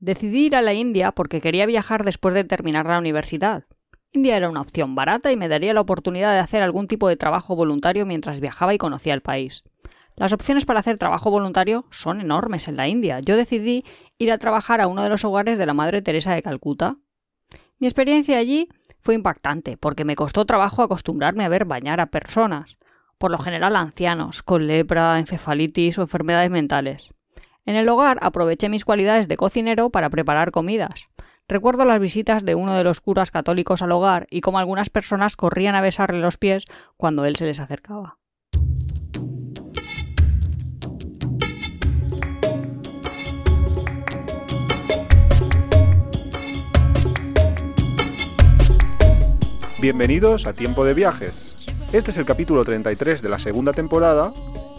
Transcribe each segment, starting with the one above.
Decidí ir a la India porque quería viajar después de terminar la universidad. India era una opción barata y me daría la oportunidad de hacer algún tipo de trabajo voluntario mientras viajaba y conocía el país. Las opciones para hacer trabajo voluntario son enormes en la India. Yo decidí ir a trabajar a uno de los hogares de la Madre Teresa de Calcuta. Mi experiencia allí fue impactante porque me costó trabajo acostumbrarme a ver bañar a personas, por lo general ancianos, con lepra, encefalitis o enfermedades mentales. En el hogar aproveché mis cualidades de cocinero para preparar comidas. Recuerdo las visitas de uno de los curas católicos al hogar y cómo algunas personas corrían a besarle los pies cuando él se les acercaba. Bienvenidos a Tiempo de Viajes. Este es el capítulo 33 de la segunda temporada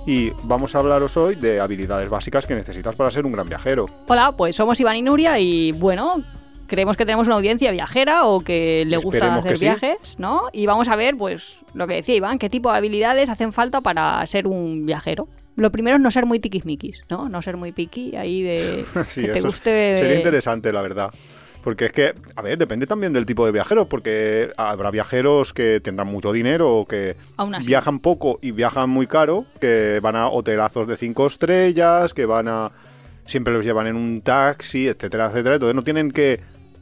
y vamos a hablaros hoy de habilidades básicas que necesitas para ser un gran viajero. Hola, pues somos Iván y Nuria y bueno, creemos que tenemos una audiencia viajera o que le gusta Esperemos hacer sí. viajes, ¿no? Y vamos a ver, pues, lo que decía Iván, qué tipo de habilidades hacen falta para ser un viajero. Lo primero es no ser muy tiquismiquis, ¿no? No ser muy piqui ahí de Sí, que te guste... Sería interesante, la verdad. Porque es que, a ver, depende también del tipo de viajero, porque habrá viajeros que tendrán mucho dinero o que viajan poco y viajan muy caro, que van a hotelazos de cinco estrellas, que van a... siempre los llevan en un taxi, etcétera, etcétera. Entonces no tienen que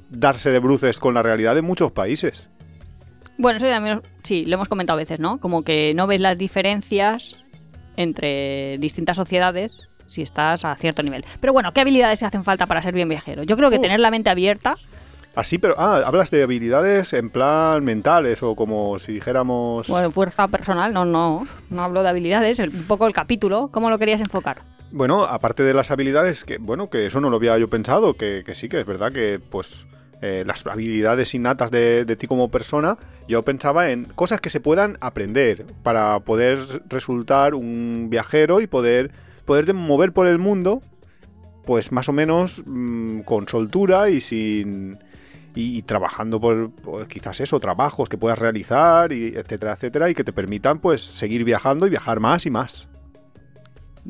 darse de bruces con la realidad de muchos países. Bueno, eso también, sí, lo hemos comentado a veces, ¿no? Como que no ves las diferencias entre distintas sociedades si estás a cierto nivel. Pero bueno, ¿qué habilidades se hacen falta para ser bien viajero? Yo creo que tener la mente abierta, Así, pero... Ah, hablas de habilidades en plan mentales o como si dijéramos... bueno, fuerza personal, no, no, no hablo de habilidades, un poco el capítulo, ¿cómo lo querías enfocar? Bueno, aparte de las habilidades, que bueno, que eso no lo había yo pensado, que, que sí, que es verdad que pues eh, las habilidades innatas de, de ti como persona, yo pensaba en cosas que se puedan aprender para poder resultar un viajero y poder poderte mover por el mundo, pues más o menos mm, con soltura y sin y, y trabajando por, por quizás eso, trabajos que puedas realizar y etcétera, etcétera, y que te permitan pues seguir viajando y viajar más y más.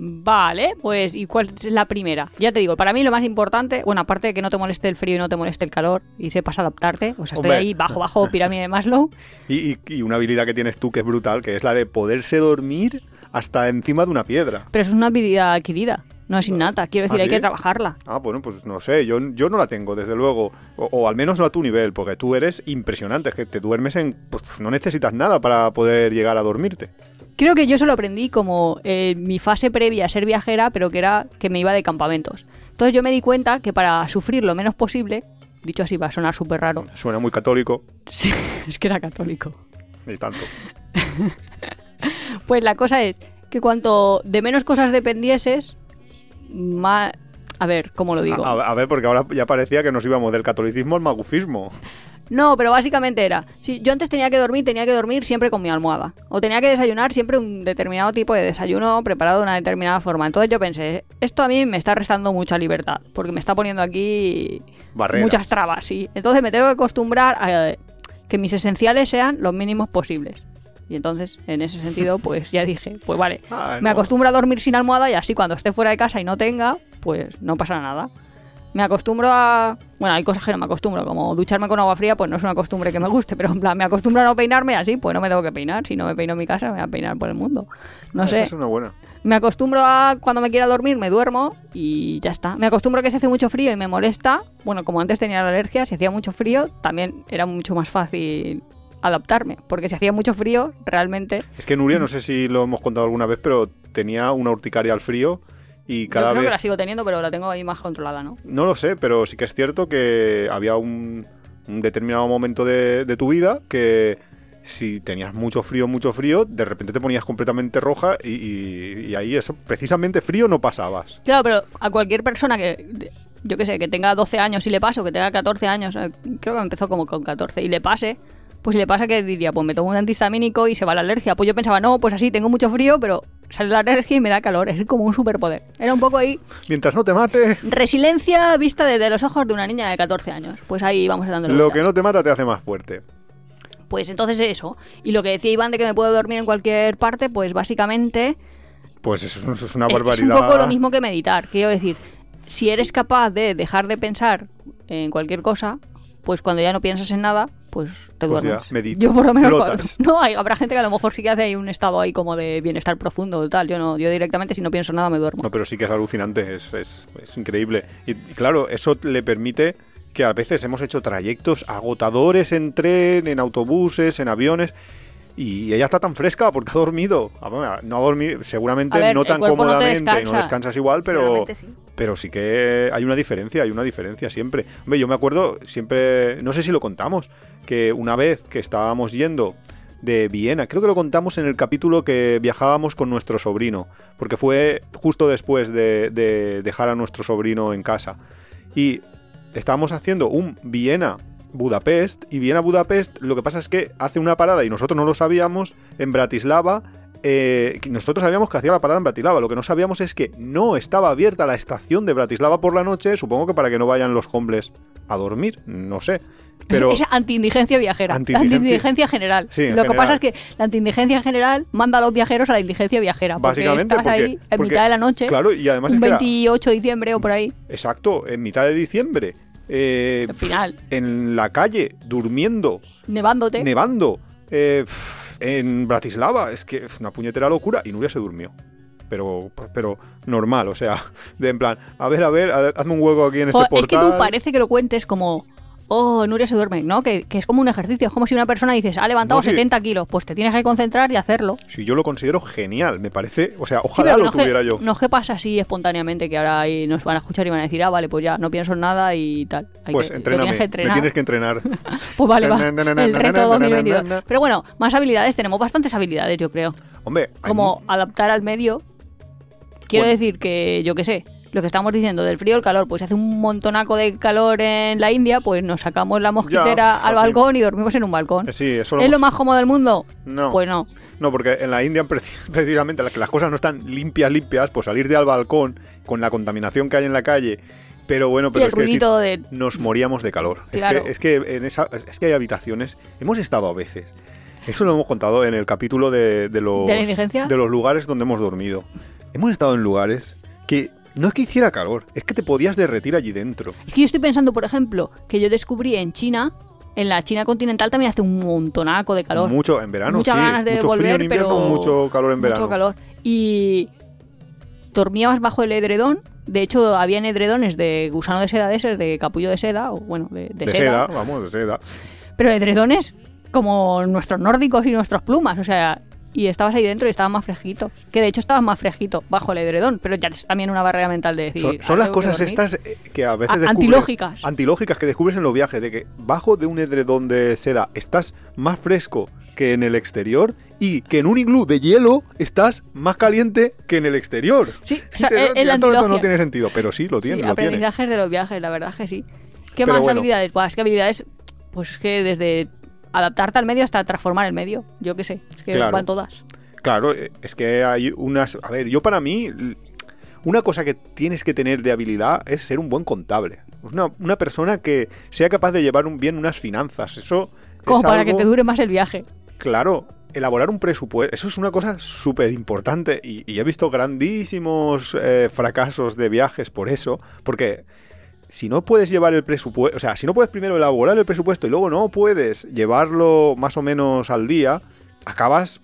Vale, pues ¿y cuál es la primera? Ya te digo, para mí lo más importante, bueno, aparte de que no te moleste el frío y no te moleste el calor y sepas adaptarte, o sea, estoy Hombre. ahí bajo, bajo, pirámide de Maslow, Y, y- y una habilidad que tienes tú que es brutal, que es la de poderse dormir hasta encima de una piedra. pero eso es una habilidad adquirida, no es innata, quiero decir, ¿Ah, hay que trabajarla. Ah, bueno, pues no sé, yo, yo no la tengo, desde luego. O, o al menos no a tu nivel, porque tú eres impresionante, es que te duermes en... Pues no necesitas nada para poder llegar a dormirte. Creo que yo eso lo aprendí como eh, mi fase previa a ser viajera, pero que era que me iba de campamentos. Entonces yo me di cuenta que para sufrir lo menos posible, dicho así va a sonar súper raro, Suena muy católico sí, es que era católico, y tanto. pues la cosa es que cuanto de menos cosas dependieses, más... A ver, ¿cómo lo digo? A, a- a ver, porque ahora ya parecía que nos íbamos del catolicismo al magufismo. No, pero básicamente era, si yo antes tenía que dormir, tenía que dormir siempre con mi almohada. O tenía que desayunar siempre un determinado tipo de desayuno preparado de una determinada forma. Entonces yo pensé, esto a mí me está restando mucha libertad, porque me está poniendo aquí Barreras. muchas trabas, sí. Entonces me tengo que acostumbrar a que mis esenciales sean los mínimos posibles. Y entonces, en ese sentido, pues ya dije, pues vale, Ah, me acostumbro a dormir sin almohada y así cuando esté fuera de casa y no tenga, pues no pasa nada. Me acostumbro a... Bueno, hay cosas que no me acostumbro, como ducharme con agua fría, pues no es una costumbre que me guste, pero en plan, me acostumbro a no peinarme así, pues no me tengo que peinar. Si no me peino en mi casa, me voy a peinar por el mundo. No Ah, esa sé. Es una buena. Me acostumbro a cuando me quiera dormir, me duermo y ya está. Me acostumbro a que si hace mucho frío y me molesta. Bueno, como antes tenía la alergia, si hacía mucho frío, también era mucho más fácil adaptarme. Porque si hacía mucho frío, realmente Es que Nuria, no sé si lo hemos contado alguna vez, pero tenía una urticaria al frío y yo cada creo vez... que la sigo teniendo, pero la tengo ahí más controlada, ¿no? No lo sé, pero sí que es cierto que había un, un determinado momento de, de tu vida que si tenías mucho frío, mucho frío, de repente te ponías completamente roja y, y- y ahí eso, precisamente frío no pasabas. Claro, pero a cualquier persona que, yo qué sé, que tenga 12 años y le pase, o que tenga 14 años, eh, creo que empezó como con 14, y le pase, pues si le pasa que diría, pues me tomo un antihistamínico y se va la alergia. Pues yo pensaba, no, pues así, tengo mucho frío, pero sale la alergia y me da calor. Es como un superpoder. Era un poco ahí Mientras no te mate, resiliencia vista desde los ojos de una niña de 14 años. Pues ahí vamos dándole lo que no te mata te hace más fuerte. Pues entonces eso. Y lo que decía Iván de que me puedo dormir en cualquier parte, pues básicamente Pues eso, es- una barbaridad. es un poco lo mismo que meditar. Quiero decir, si eres capaz de dejar de pensar en cualquier cosa, pues cuando ya no piensas en nada, pues te Pues duermes. yo por lo menos no hay, habrá gente que a lo mejor sí que hace ahí un estado ahí como de bienestar profundo o tal. Yo no, yo directamente si no pienso nada me duermo. No, pero sí que es alucinante, es, es- es increíble. Y, y claro, eso le permite que a veces hemos hecho trayectos agotadores en tren, en autobuses, en aviones. Y ella está tan fresca porque ha dormido. Ah, No ha dormido, seguramente ver, no tan no cómodamente, no, descansa. descansas igual, pero, sí. pero sí que hay una diferencia, hay una diferencia siempre. Hombre, yo me acuerdo siempre, no sé si lo contamos, que una vez que estábamos yendo de Viena, creo que lo contamos en el capítulo que viajábamos con nuestro sobrino, porque fue justo después de, de dejar a nuestro sobrino en casa. Y estábamos haciendo un Viena Budapest y Viena Budapest lo que pasa es que hace una parada y nosotros no lo sabíamos en Bratislava eh, nosotros sabíamos que hacía la parada en Bratislava lo que no sabíamos es que no estaba abierta la estación de Bratislava por la noche supongo que para que no vayan los hombres a dormir no sé pero es anti-indigencia viajera. Anti-indigencia- Anti-indigencia general. Sí, Lo que pasa es que la anti-indigencia en general manda a los viajeros a la indigencia viajera. Porque básicamente estás porque, ahí en porque- mitad de la noche, claro y además un es que era- 28 de diciembre o por ahí, exacto en mitad de diciembre eh, al final, en la calle durmiendo nevándote. nevando eh, en Bratislava. Es que es una puñetera locura. Y Nuria se durmió. Pero, pero normal, o sea, de en plan, a ver, a ver, ha- hazme un hueco aquí en este Jo, es que portal. tú parece que lo cuentes como, oh, Nuria se duerme, ¿no? Que, que es como un ejercicio, es como si una persona dices, ha levantado No, sí. 70 kilos, pues te tienes que concentrar y hacerlo. Si yo lo considero genial, me parece, o sea, Sí, ojalá lo no es que- tuviera yo. No es que pasa así espontáneamente, que ahora ahí nos van a escuchar y van a decir, ah, vale, pues ya, no pienso en nada y tal. Hay pues que, entréname, tienes que me tienes que entrenar. Pues vale, va. El reto na, na, na, 2022. na, na. Pero bueno, más habilidades, tenemos bastantes habilidades, yo creo. Hombre, hay Como mu- adaptar al medio. Quiero Bueno. decir que, yo qué sé, lo que estamos diciendo del frío al calor, pues si hace un montonaco de calor en la India, pues nos sacamos la mosquitera Ya, al balcón y dormimos en un balcón. eh, sí, eso ¿Es lo más cómodo del mundo? No, Pues no. no, porque en la India preci- precisamente las que las cosas no están limpias, limpias, pues salir de al balcón con la contaminación que hay en la calle. Pero bueno, pero es que de... nos moríamos de calor. Es Claro. que- Es que, en esa, es que hay habitaciones. Hemos estado a veces. Eso lo hemos contado en el capítulo de, de los, ¿De la indigencia? de los lugares donde hemos dormido. Hemos estado en lugares que no es que hiciera calor, es que te podías derretir allí dentro. Es que yo estoy pensando, por ejemplo, que yo descubrí en China, en la China continental también hace un montonaco de calor. Mucho en verano, Muchas sí. ganas de mucho volver, frío en invierno, pero mucho calor en verano. Mucho calor. Y dormíamos bajo el edredón. De hecho, habían edredones de gusano de seda de ese, de capullo de seda, o bueno, de, de De seda. seda, vamos, de seda. Pero edredones como nuestros nórdicos y nuestros plumas, o sea, y estabas ahí dentro y estabas más fresquito. Que de hecho estabas más fresquito bajo el edredón, pero ya es también una barrera mental de decir. Son, "Ah, son las que cosas dormir". estas eh, que a veces A- antilógicas. Antilógicas que descubres en los viajes, de que bajo de un edredón de seda estás más fresco que en el exterior y que en un iglú de hielo estás más caliente que en el exterior. Sí, o sea, la "Ya, todo esto no antilogia". tiene sentido, pero sí, lo Sí, tiene, lo tiene. aprendizajes de los viajes, la verdad es que sí. ¿Qué Pero más bueno. habilidades? Buah, es que habilidades, pues es que desde adaptarte al medio hasta transformar el medio, yo qué sé, es que Claro. van todas. Claro, es que hay unas... A ver, yo para mí, una cosa que tienes que tener de habilidad es ser un buen contable. Una, una persona que sea capaz de llevar un- bien unas finanzas. Eso Como es para algo- que te dure más el viaje. Claro, elaborar un presupuesto, eso es una cosa súper importante y, y he visto grandísimos eh, fracasos de viajes por eso, porque si no puedes llevar el presupuesto, o sea, si no puedes primero elaborar el presupuesto y luego no puedes llevarlo más o menos al día, acabas...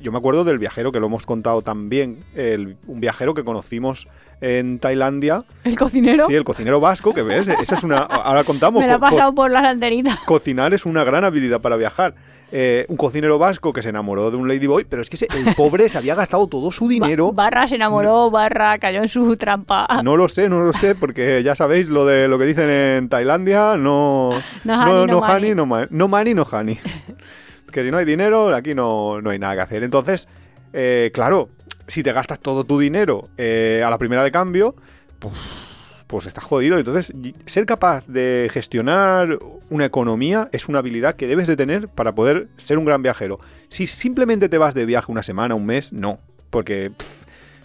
Yo me acuerdo del viajero que lo hemos contado también, el, un viajero que conocimos en Tailandia, ¿El cocinero? sí, el cocinero vasco, que ves, esa es una... Ahora contamos... Me la ha pasado por las antenitas. cocinar es una gran habilidad para viajar. Eh, un cocinero vasco que se enamoró de un ladyboy, pero es que ese- el pobre se había gastado todo su dinero. Ba- barra se enamoró, Barra cayó en su trampa. No lo sé, no lo sé, porque ya sabéis lo de lo que dicen en Tailandia, no No honey, no money. honey, no, ma- no money, no honey. que si no hay dinero, aquí no, no hay nada que hacer. Entonces, eh, claro, si te gastas todo tu dinero eh, a la primera de cambio, pues, pues estás jodido. Entonces, ser capaz de gestionar una economía es una habilidad que debes de tener para poder ser un gran viajero. Si simplemente te vas de viaje una semana, un mes, no. Porque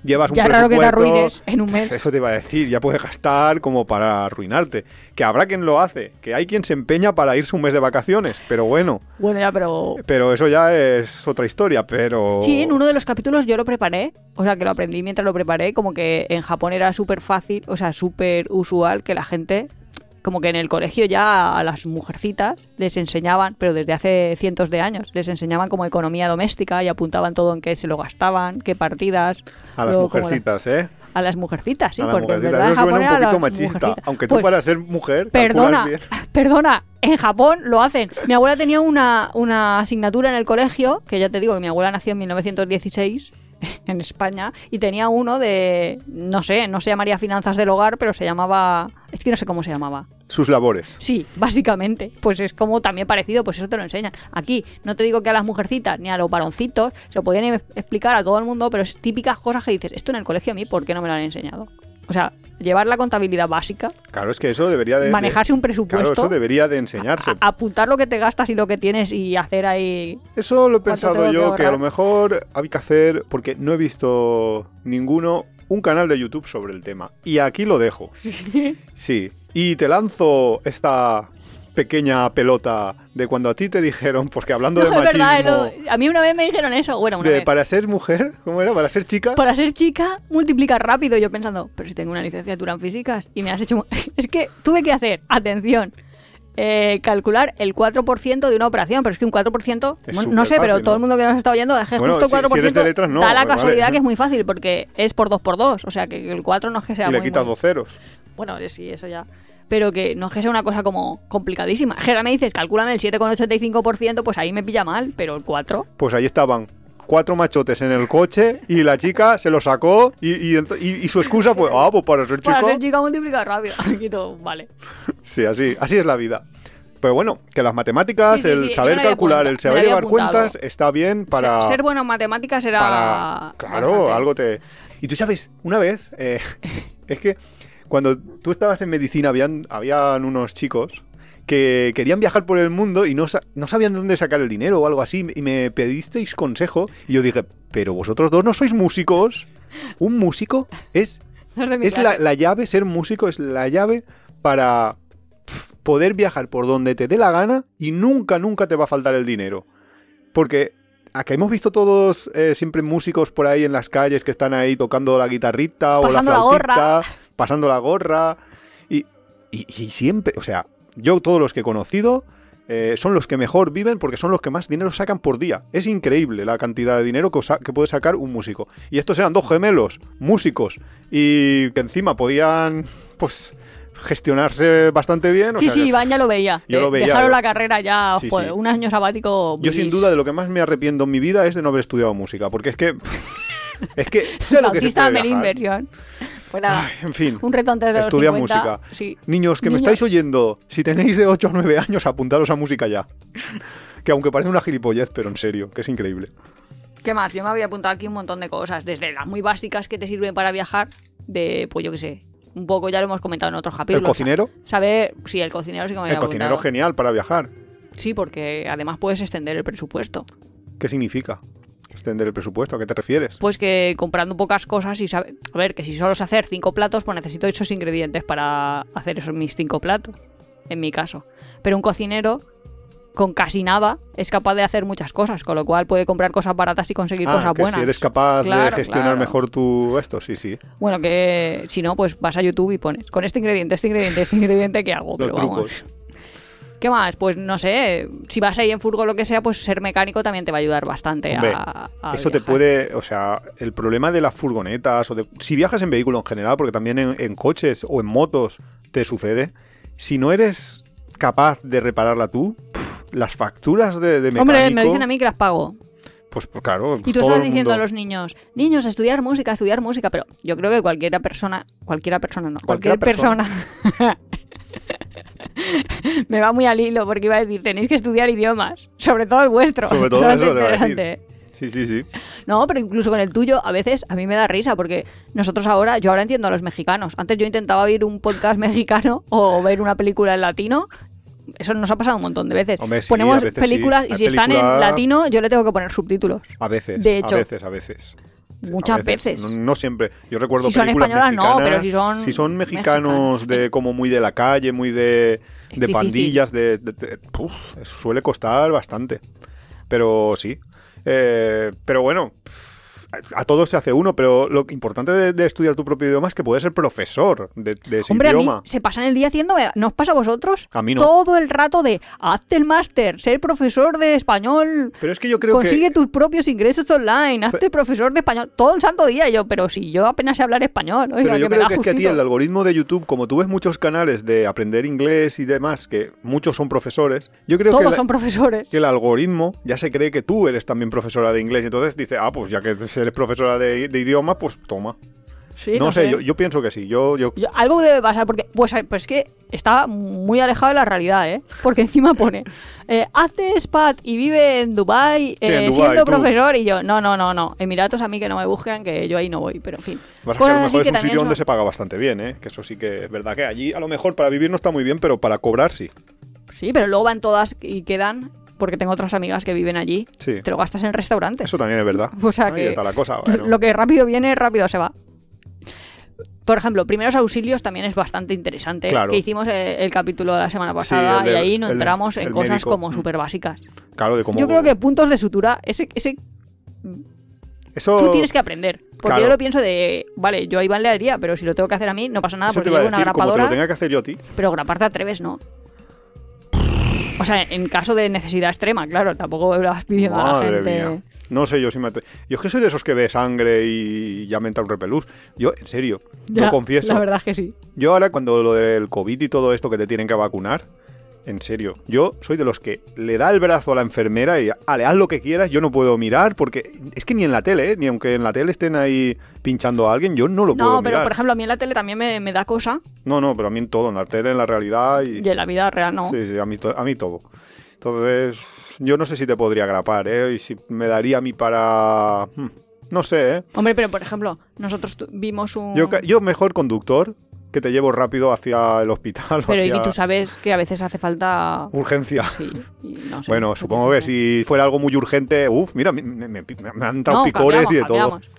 llevas un Ya raro que te arruines en un mes. Eso te iba a decir, ya puedes gastar como para arruinarte. Que habrá quien lo hace, que hay quien se empeña para irse un mes de vacaciones, pero bueno, Bueno, ya, pero... pero eso ya es otra historia, pero... Sí, en uno de los capítulos yo lo preparé, o sea, que lo aprendí mientras lo preparé, como que en Japón era súper fácil, o sea, súper usual que la gente, como que en el colegio ya a las mujercitas les enseñaban, pero desde hace cientos de años, les enseñaban como economía doméstica y apuntaban todo en qué se lo gastaban, qué partidas. A las la- mujercitas, ¿eh? A las mujercitas, sí, a porque en mujercitas. verdad en Eso suena un poquito machista. mujercitas. Aunque tú Pues, para ser mujer Perdona, bien. perdona, en Japón lo hacen. Mi abuela tenía una, una asignatura en el colegio, que ya te digo que mi abuela nació en 1916 en España, y tenía uno de, no sé, no se llamaría finanzas del hogar, pero se llamaba, es que no sé cómo se llamaba. Sus labores. Sí, básicamente, pues es como también parecido, pues eso te lo enseñan. Aquí, no te digo que a las mujercitas ni a los varoncitos se lo podían explicar a todo el mundo, pero es típicas cosas que dices, esto en el colegio a mí, ¿por qué no me lo han enseñado? O sea, llevar la contabilidad básica, Claro, es que eso debería de... de- manejarse un presupuesto. Claro, eso debería de enseñarse. a- apuntar lo que te gastas y lo que tienes y hacer ahí. Eso lo he ¿Cuánto pensado yo, que a lo mejor hay que hacer, porque no he visto ninguno, un canal de YouTube sobre el tema. Y aquí lo dejo. Sí. Y te lanzo esta pequeña pelota de cuando a ti te dijeron, porque hablando No, de machismo, verdad, lo- a mí una vez me dijeron eso. Bueno, una de vez. para ser mujer, ¿cómo era? Para ser chica. Para ser chica, multiplica rápido. Yo pensando, pero si tengo una licenciatura en físicas y me has hecho. Es que tuve que hacer, atención, eh, calcular el 4% de una operación, pero es que un 4%, Es bueno, no sé, pero todo el mundo que nos está oyendo, es que Bueno, justo el si- 4% si eres de letras, no, da la vale. casualidad que es muy fácil, porque es por 2 por 2 o sea que el 4 no es que sea y le muy, quitas muy- dos ceros. Bueno, eh, sí, eso ya. Pero que no es que sea una cosa como complicadísima. Ahora me dices, calculame el 7,85%, pues ahí me pilla mal, pero el 4. Pues ahí estaban cuatro machotes en el coche y la chica se lo sacó y, y y- su excusa fue, ah, pues para ser chico. Para ser chica multiplica rápido. Aquí todo, vale. Sí, así, así es la vida. Pero bueno, que las matemáticas, Sí, sí, el sí, saber calcular, el saber llevar apuntado. cuentas está bien para... Ser, ser bueno en matemáticas era. para- claro, bastante. algo te... Y tú sabes, una vez, eh, es que cuando tú estabas en medicina habían, habían unos chicos que querían viajar por el mundo y no, sa- no sabían de dónde sacar el dinero o algo así y me pedisteis consejo y yo dije, pero vosotros dos no sois músicos. Un músico es No es la, la llave, ser músico es la llave para poder viajar por donde te dé la gana y nunca, nunca te va a faltar el dinero. Porque acá hemos visto todos eh, siempre músicos por ahí en las calles que están ahí tocando la guitarrita o la flautita. Pasando la gorra. Y, y- y siempre, o sea, yo todos los que he conocido eh, son los que mejor viven porque son los que más dinero sacan por día. Es increíble la cantidad de dinero que, que puede sacar un músico. Y estos eran dos gemelos, músicos, y que encima podían, pues, gestionarse bastante bien. o Sí, sea sí, Iván ya lo veía. Yo lo Eh, veía, Dejaron la carrera ya, Sí, joder, sí. un año sabático. Yo sin duda de lo que más me arrepiento en mi vida es de no haber estudiado música, porque es que... Es que sé lo que se puede. Fuera Ay, en fin. un reto antes de los Estudia 50. música. Sí. Niños que me estáis oyendo, si tenéis de 8 o 9 años, apuntaros a música ya. Que aunque parece una gilipollez, pero en serio, que es increíble. ¿Qué más? Yo me había apuntado aquí un montón de cosas, desde las muy básicas que te sirven para viajar, de, pues yo qué sé, un poco ya lo hemos comentado en otros ¿El capítulos. cocinero? Saber, sí, el cocinero sí que me había El cocinero apuntado. genial para viajar. Sí, porque además puedes extender el presupuesto. ¿Qué significa? Extender el presupuesto, ¿a qué te refieres? Pues que comprando pocas cosas y sabe, a ver, que si solo sé hacer cinco platos, pues necesito esos ingredientes para hacer esos mis cinco platos, en mi caso. Pero un cocinero con casi nada es capaz de hacer muchas cosas, con lo cual puede comprar cosas baratas y conseguir Ah, cosas que buenas. si eres capaz de gestionar claro. mejor tu esto, sí, sí. Bueno, que si no, pues vas a YouTube y pones con este ingrediente, este ingrediente, este ingrediente, ¿qué hago? Los Pero vamos. ¿Qué más? Pues no sé, si vas ahí en furgo o lo que sea, pues ser mecánico también te va a ayudar bastante Hombre, a, a Eso te puede, o sea, el problema de las furgonetas o de si viajas en vehículo en general, porque también en, en coches o en motos te sucede, si no eres capaz de repararla tú, las facturas de, de mecánico, Hombre, me dicen a mí que las pago. pues, pues claro, Y tú estás diciendo mundo- a los niños, niños, estudiar música, estudiar música, pero yo creo que cualquiera persona, cualquiera persona no, cualquier persona, me va muy al hilo porque iba a decir, tenéis que estudiar idiomas, sobre todo el vuestro. Sobre todo eso te iba a decir. interesante. Sí, sí, sí. No, pero incluso con el tuyo, a veces a mí me da risa porque nosotros ahora, yo ahora entiendo a los mexicanos. Antes yo intentaba oír un podcast mexicano o ver una película en latino. Eso nos ha pasado un montón de veces. Hombre, sí, Ponemos veces películas sí. y si están en latino, yo le tengo que poner subtítulos. A veces, De hecho. a veces, a veces. Muchas veces. veces. No, no siempre. Yo recuerdo Si son películas no, mexicanas. pero si son si son mexicanos, mexicanos. de como muy de la calle, muy de, de pandillas, de, de- de- uf, eso suele costar bastante. Pero sí. Eh, pero bueno, a todos se hace uno, pero lo importante de, de estudiar tu propio idioma es que puedes ser profesor de, de ese Hombre, a mí idioma. se pasan el día haciendo, ¿no os pasa a vosotros? A mí no. Todo el rato de, hazte el máster, ser profesor de español, Pero es que yo creo consigue que... tus propios ingresos online, hazte profesor de español, todo el santo día. Yo, pero si yo apenas sé hablar español, oiga, Pero yo que creo que es que a ti el algoritmo de YouTube, como tú ves muchos canales de aprender inglés y demás, que muchos son profesores, yo creo que, Todos la- son profesores. que el algoritmo ya se cree que tú eres también profesora de inglés. Y entonces dice, ah, pues ya que eres profesora de, de idioma, pues toma. Sí, no, sé, Yo, yo pienso que sí. Yo, yo, Yo- algo debe pasar, porque pues, pues que está muy alejado de la realidad, ¿eh? Porque encima pone, eh, hace SPAT y vive en Dubai Sí, en eh, siendo tú. profesor, y yo, no, no, no, no, Emiratos a mí que no me busquen, que yo ahí no voy, pero en fin. Vas a lo mejor es un sitio donde se paga bastante bien, ¿eh? Que eso sí que es verdad que allí a lo mejor para vivir no está muy bien, pero para cobrar sí. Sí, pero luego van todas y quedan, porque tengo otras amigas que viven allí, Sí. te lo gastas en restaurantes. Eso también es verdad. O sea Ahí que está la cosa. bueno. lo que rápido viene, rápido se va. Por ejemplo, primeros auxilios también es bastante interesante. Claro. Que hicimos eh, el capítulo de la semana pasada y ahí nos entramos en cosas médico. como súper básicas. Claro, de cómo... Yo creo que puntos de sutura, ese, ese Eso... tú tienes que aprender. Porque Claro. yo lo pienso de, vale, yo a Iván le haría, pero si lo tengo que hacer a mí, no pasa nada eso porque llevo una decir, como te lo grapadora, tenga que hacer yo a ti. pero grapar te atreves, ¿no? O sea, en caso de necesidad extrema, claro, tampoco le vas pidiendo a la gente. mía. No sé yo si me... Yo es que soy de esos que ve sangre y ya me entra un repelús. Yo, en serio, Ya, lo confieso. La verdad es que sí. Yo ahora cuando lo del COVID y todo esto que te tienen que vacunar, en serio, yo soy de los que le da el brazo a la enfermera y ale, haz lo que quieras, yo no puedo mirar porque es que ni en la tele, ¿eh? ni aunque en la tele estén ahí pinchando a alguien, yo no lo puedo No, pero mirar. por ejemplo, a mí en la tele también me, me da cosa No, no, pero a mí en todo, en la tele, en la realidad y... y en la vida real no. Sí, sí, a mí, a mí todo. Entonces, yo no sé si te podría grapar, ¿eh? Y si me daría a mí para... hmm, No sé, ¿eh? Hombre, pero por ejemplo, nosotros vimos un... Yo mejor conductor que te llevo rápido hacia el hospital. pero y tú sabes que a veces hace falta... Urgencia. Sí, no sé. Bueno, supongo que si fuera algo muy urgente, uff, mira, me, me- me- me han No, picores y de cambiamos, todo.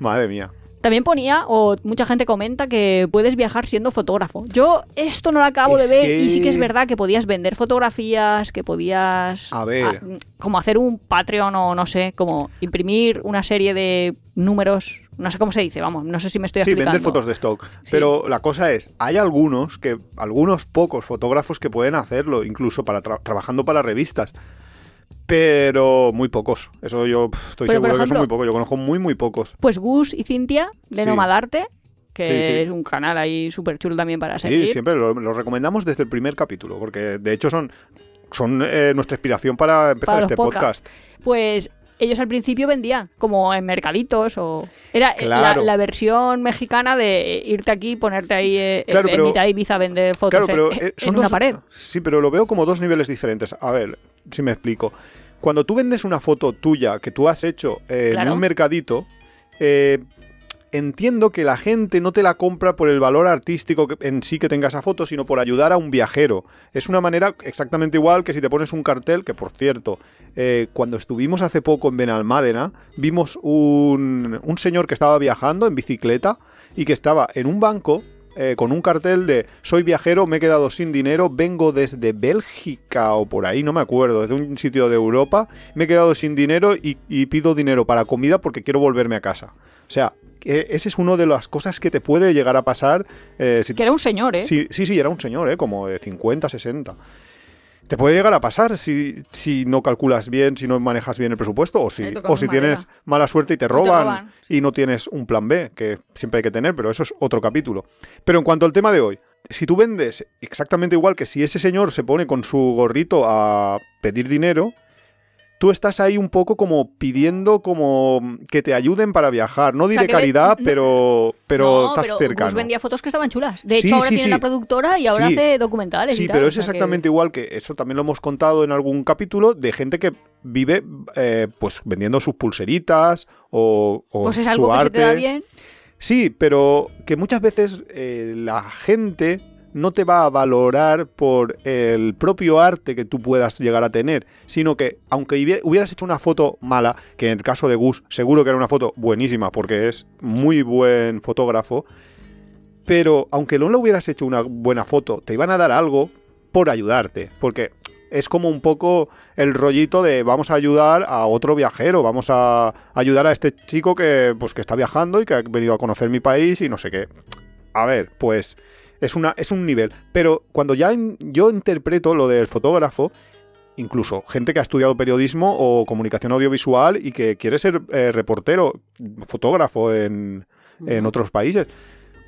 Madre mía. También ponía, o mucha gente comenta, que puedes viajar siendo fotógrafo. Yo esto no lo acabo Es de ver que- y sí que es verdad que podías vender fotografías, que podías... A ver. como hacer un Patreon o no sé, como imprimir una serie de números, no sé cómo se dice, vamos, no sé si me estoy Sí, explicando. vender fotos de stock. Pero la cosa es, hay algunos que, algunos pocos fotógrafos que pueden hacerlo, incluso para tra- trabajando para revistas. Pero muy pocos. Eso yo estoy Pero, seguro que son muy pocos. Yo conozco muy, muy pocos. Pues Gus y Cintia, de Sí. Nomadarte, que Sí, sí. es un canal ahí súper chulo también para seguir. Sí, siempre lo, lo recomendamos desde el primer capítulo, porque de hecho son, son eh, nuestra inspiración para empezar Para este podcasts. podcast. Pues ellos al principio vendían como en mercaditos o... Era Claro. la, la versión mexicana de irte aquí, ponerte ahí eh, Claro, en pero- mitad de Ibiza a vender fotos Claro, pero en, eh, en son una pared. Sí, pero lo veo como dos niveles diferentes. A ver, si me explico. Cuando tú vendes una foto tuya que tú has hecho eh, en un mercadito, eh, entiendo que la gente no te la compra por el valor artístico en sí que tenga esa foto, sino por ayudar a un viajero. Es una manera exactamente igual que si te pones un cartel, que por cierto, eh, cuando estuvimos hace poco en Benalmádena, vimos un, un señor que estaba viajando en bicicleta y que estaba en un banco eh, con un cartel de soy viajero, me he quedado sin dinero, vengo desde Bélgica o por ahí, no me acuerdo, desde un sitio de Europa, me he quedado sin dinero y pido dinero para comida porque quiero volverme a casa. O sea, que ese es una de las cosas que te puede llegar a pasar eh, si Que era un señor, ¿eh? Sí, sí, sí, era un señor, ¿eh? como de 50, 60. Te puede llegar a pasar si, si no calculas bien, si no manejas bien el presupuesto, o si, Eh, o si tienes mala suerte y te roban. y no tienes un plan B, que siempre hay que tener, pero eso es otro capítulo. Pero en cuanto al tema de hoy, si tú vendes exactamente igual que si ese señor se pone con su gorrito a pedir dinero, tú estás ahí un poco como pidiendo como que te ayuden para viajar. No diré ve- caridad, pero, pero no, estás pero cercano. Gus vendía fotos que estaban chulas. De hecho, Sí, ahora sí, tiene sí. una productora y ahora hace documentales. y Sí, tal, pero o es que- exactamente igual que eso también lo hemos contado en algún capítulo de gente que vive eh, pues vendiendo sus pulseritas o, o Pues es su algo que se te da arte. bien. Sí, pero que muchas veces eh, la gente no te va a valorar por el propio arte que tú puedas llegar a tener, sino que aunque hubi- hubieras hecho una foto mala, que en el caso de Gus seguro que era una foto buenísima porque es muy buen fotógrafo, pero aunque no le hubieras hecho una buena foto, te iban a dar algo por ayudarte, porque es como un poco el rollito de vamos a ayudar a otro viajero, vamos a ayudar a este chico que pues que está viajando y que ha venido a conocer mi país y no sé qué. A ver, pues es una es un nivel, pero cuando ya en- yo interpreto lo del fotógrafo, incluso gente que ha estudiado periodismo o comunicación audiovisual y que quiere ser eh, reportero, fotógrafo en, en otros países.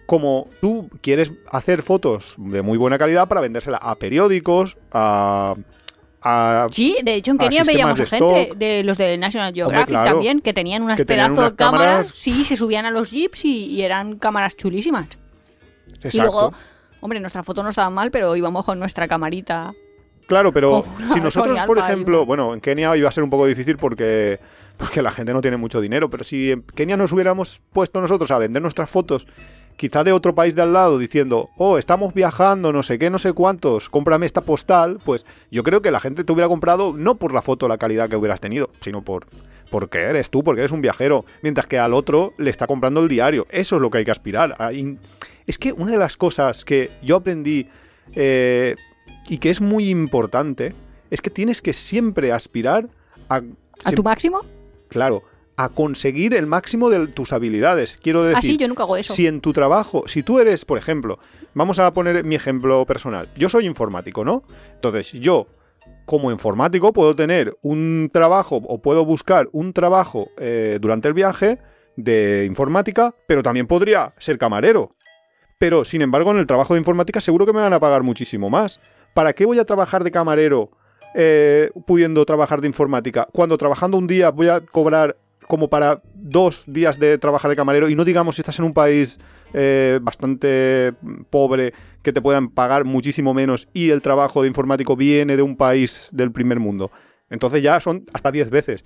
Como tú quieres hacer fotos de muy buena calidad para vendérsela a periódicos, a... a- Sí, de hecho en Kenia veíamos a de gente stock. de los de National Geographic claro. también que tenían unas Que pedazos de cámaras, cámaras- sí, se subían a los jeeps y, y eran cámaras chulísimas. Y luego, hombre, nuestra foto no estaba mal, pero íbamos con nuestra camarita. Claro, pero si nosotros, por ejemplo, bueno, en Kenia iba a ser un poco difícil porque, porque la gente no tiene mucho dinero, pero si en Kenia nos hubiéramos puesto nosotros a vender nuestras fotos, quizá de otro país de al lado, diciendo, oh, estamos viajando, no sé qué, no sé cuántos, cómprame esta postal, pues yo creo que la gente te hubiera comprado no por la foto, la calidad que hubieras tenido, sino por porque eres tú, porque eres un viajero, mientras que al otro le está comprando el diario. Eso es lo que hay que aspirar. a in- Es que una de las cosas que yo aprendí eh, y que es muy importante es que tienes que siempre aspirar a... ¿A tu máximo? Claro, a conseguir el máximo de tus habilidades. Quiero decir, Ah, sí, yo nunca hago eso. si en tu trabajo, si tú eres, por ejemplo, vamos a poner mi ejemplo personal. Yo soy informático, ¿no? Entonces, yo, como informático, puedo tener un trabajo o puedo buscar un trabajo eh, durante el viaje de informática, pero también podría ser camarero. Pero, sin embargo, en el trabajo de informática seguro que me van a pagar muchísimo más. ¿Para qué voy a trabajar de camarero eh, pudiendo trabajar de informática? Cuando trabajando un día voy a cobrar como para dos días de trabajar de camarero y no digamos si estás en un país eh, bastante pobre que te puedan pagar muchísimo menos y el trabajo de informático viene de un país del primer mundo. Entonces ya son hasta 10 veces.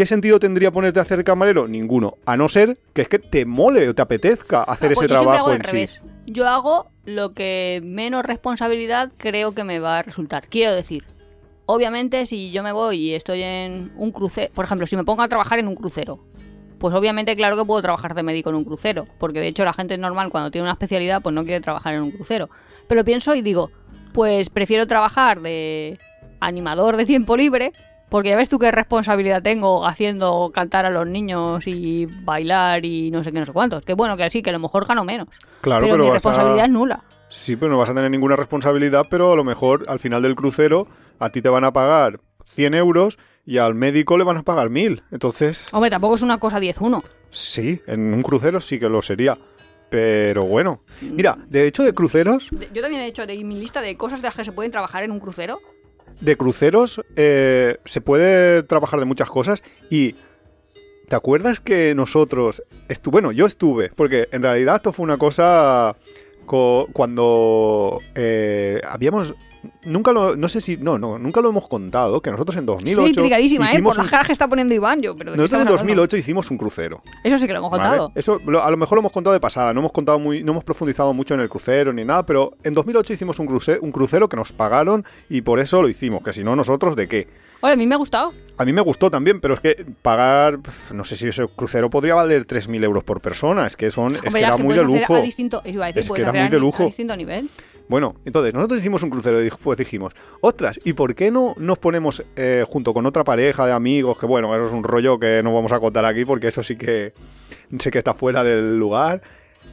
¿Qué sentido tendría ponerte a hacer camarero? Ninguno. A no ser que es que te mole o te apetezca hacer Ah, ese pues yo siempre trabajo hago en al sí. revés. Yo hago lo que menos responsabilidad creo que me va a resultar. Quiero decir, obviamente si yo me voy y estoy en un crucero, por ejemplo, si me pongo a trabajar en un crucero, pues obviamente claro que puedo trabajar de médico en un crucero, porque de hecho la gente normal cuando tiene una especialidad pues no quiere trabajar en un crucero. Pero pienso y digo, pues prefiero trabajar de animador de tiempo libre, porque ya ves tú qué responsabilidad tengo haciendo cantar a los niños y bailar y no sé qué, no sé cuántos. Que bueno, que sí, que a lo mejor gano menos. Claro, pero, pero, mi responsabilidad a... es nula. Sí, pero no vas a tener ninguna responsabilidad, pero a lo mejor al final del crucero a ti te van a pagar 100 euros y al médico le van a pagar 1000. Entonces, Hombre, tampoco es una cosa 10-1. sí, en un crucero sí que lo sería. Pero bueno. Mira, de hecho de cruceros, Yo también he hecho de mi lista de cosas de las que se pueden trabajar en un crucero. De cruceros eh, se puede trabajar de muchas cosas y... ¿Te acuerdas que nosotros... Estu bueno, yo estuve, porque en realidad esto fue una cosa co- cuando eh, habíamos... Nunca lo... No sé si... No, no, nunca lo hemos contado, que nosotros en 2008... Estoy intrigadísima, ¿eh? hicimos Por las caras que está poniendo Iván. Yo, pero ¿de qué Nosotros en estamos hablando? 2008 hicimos un crucero. Eso sí que lo hemos ¿vale? contado. Eso lo- a lo mejor lo hemos contado de pasada, no hemos contado muy, no hemos profundizado mucho en el crucero ni nada, pero en 2008 hicimos un, cruce- un crucero que nos pagaron y por eso lo hicimos, que si no nosotros de qué. Oye, a mí me ha gustado. A mí me gustó también, pero es que pagar, no sé si ese crucero podría valer 3.000 euros por persona, es que son, es Hombre, que ya era que muy de lujo. A distinto, iba a decir, Es que era muy de lujo. A distinto nivel. Bueno, entonces nosotros hicimos un crucero y después dijimos, ostras, ¿y por qué no nos ponemos eh, junto con otra pareja de amigos? Que bueno, eso es un rollo que no vamos a contar aquí porque eso sí que sé que está fuera del lugar.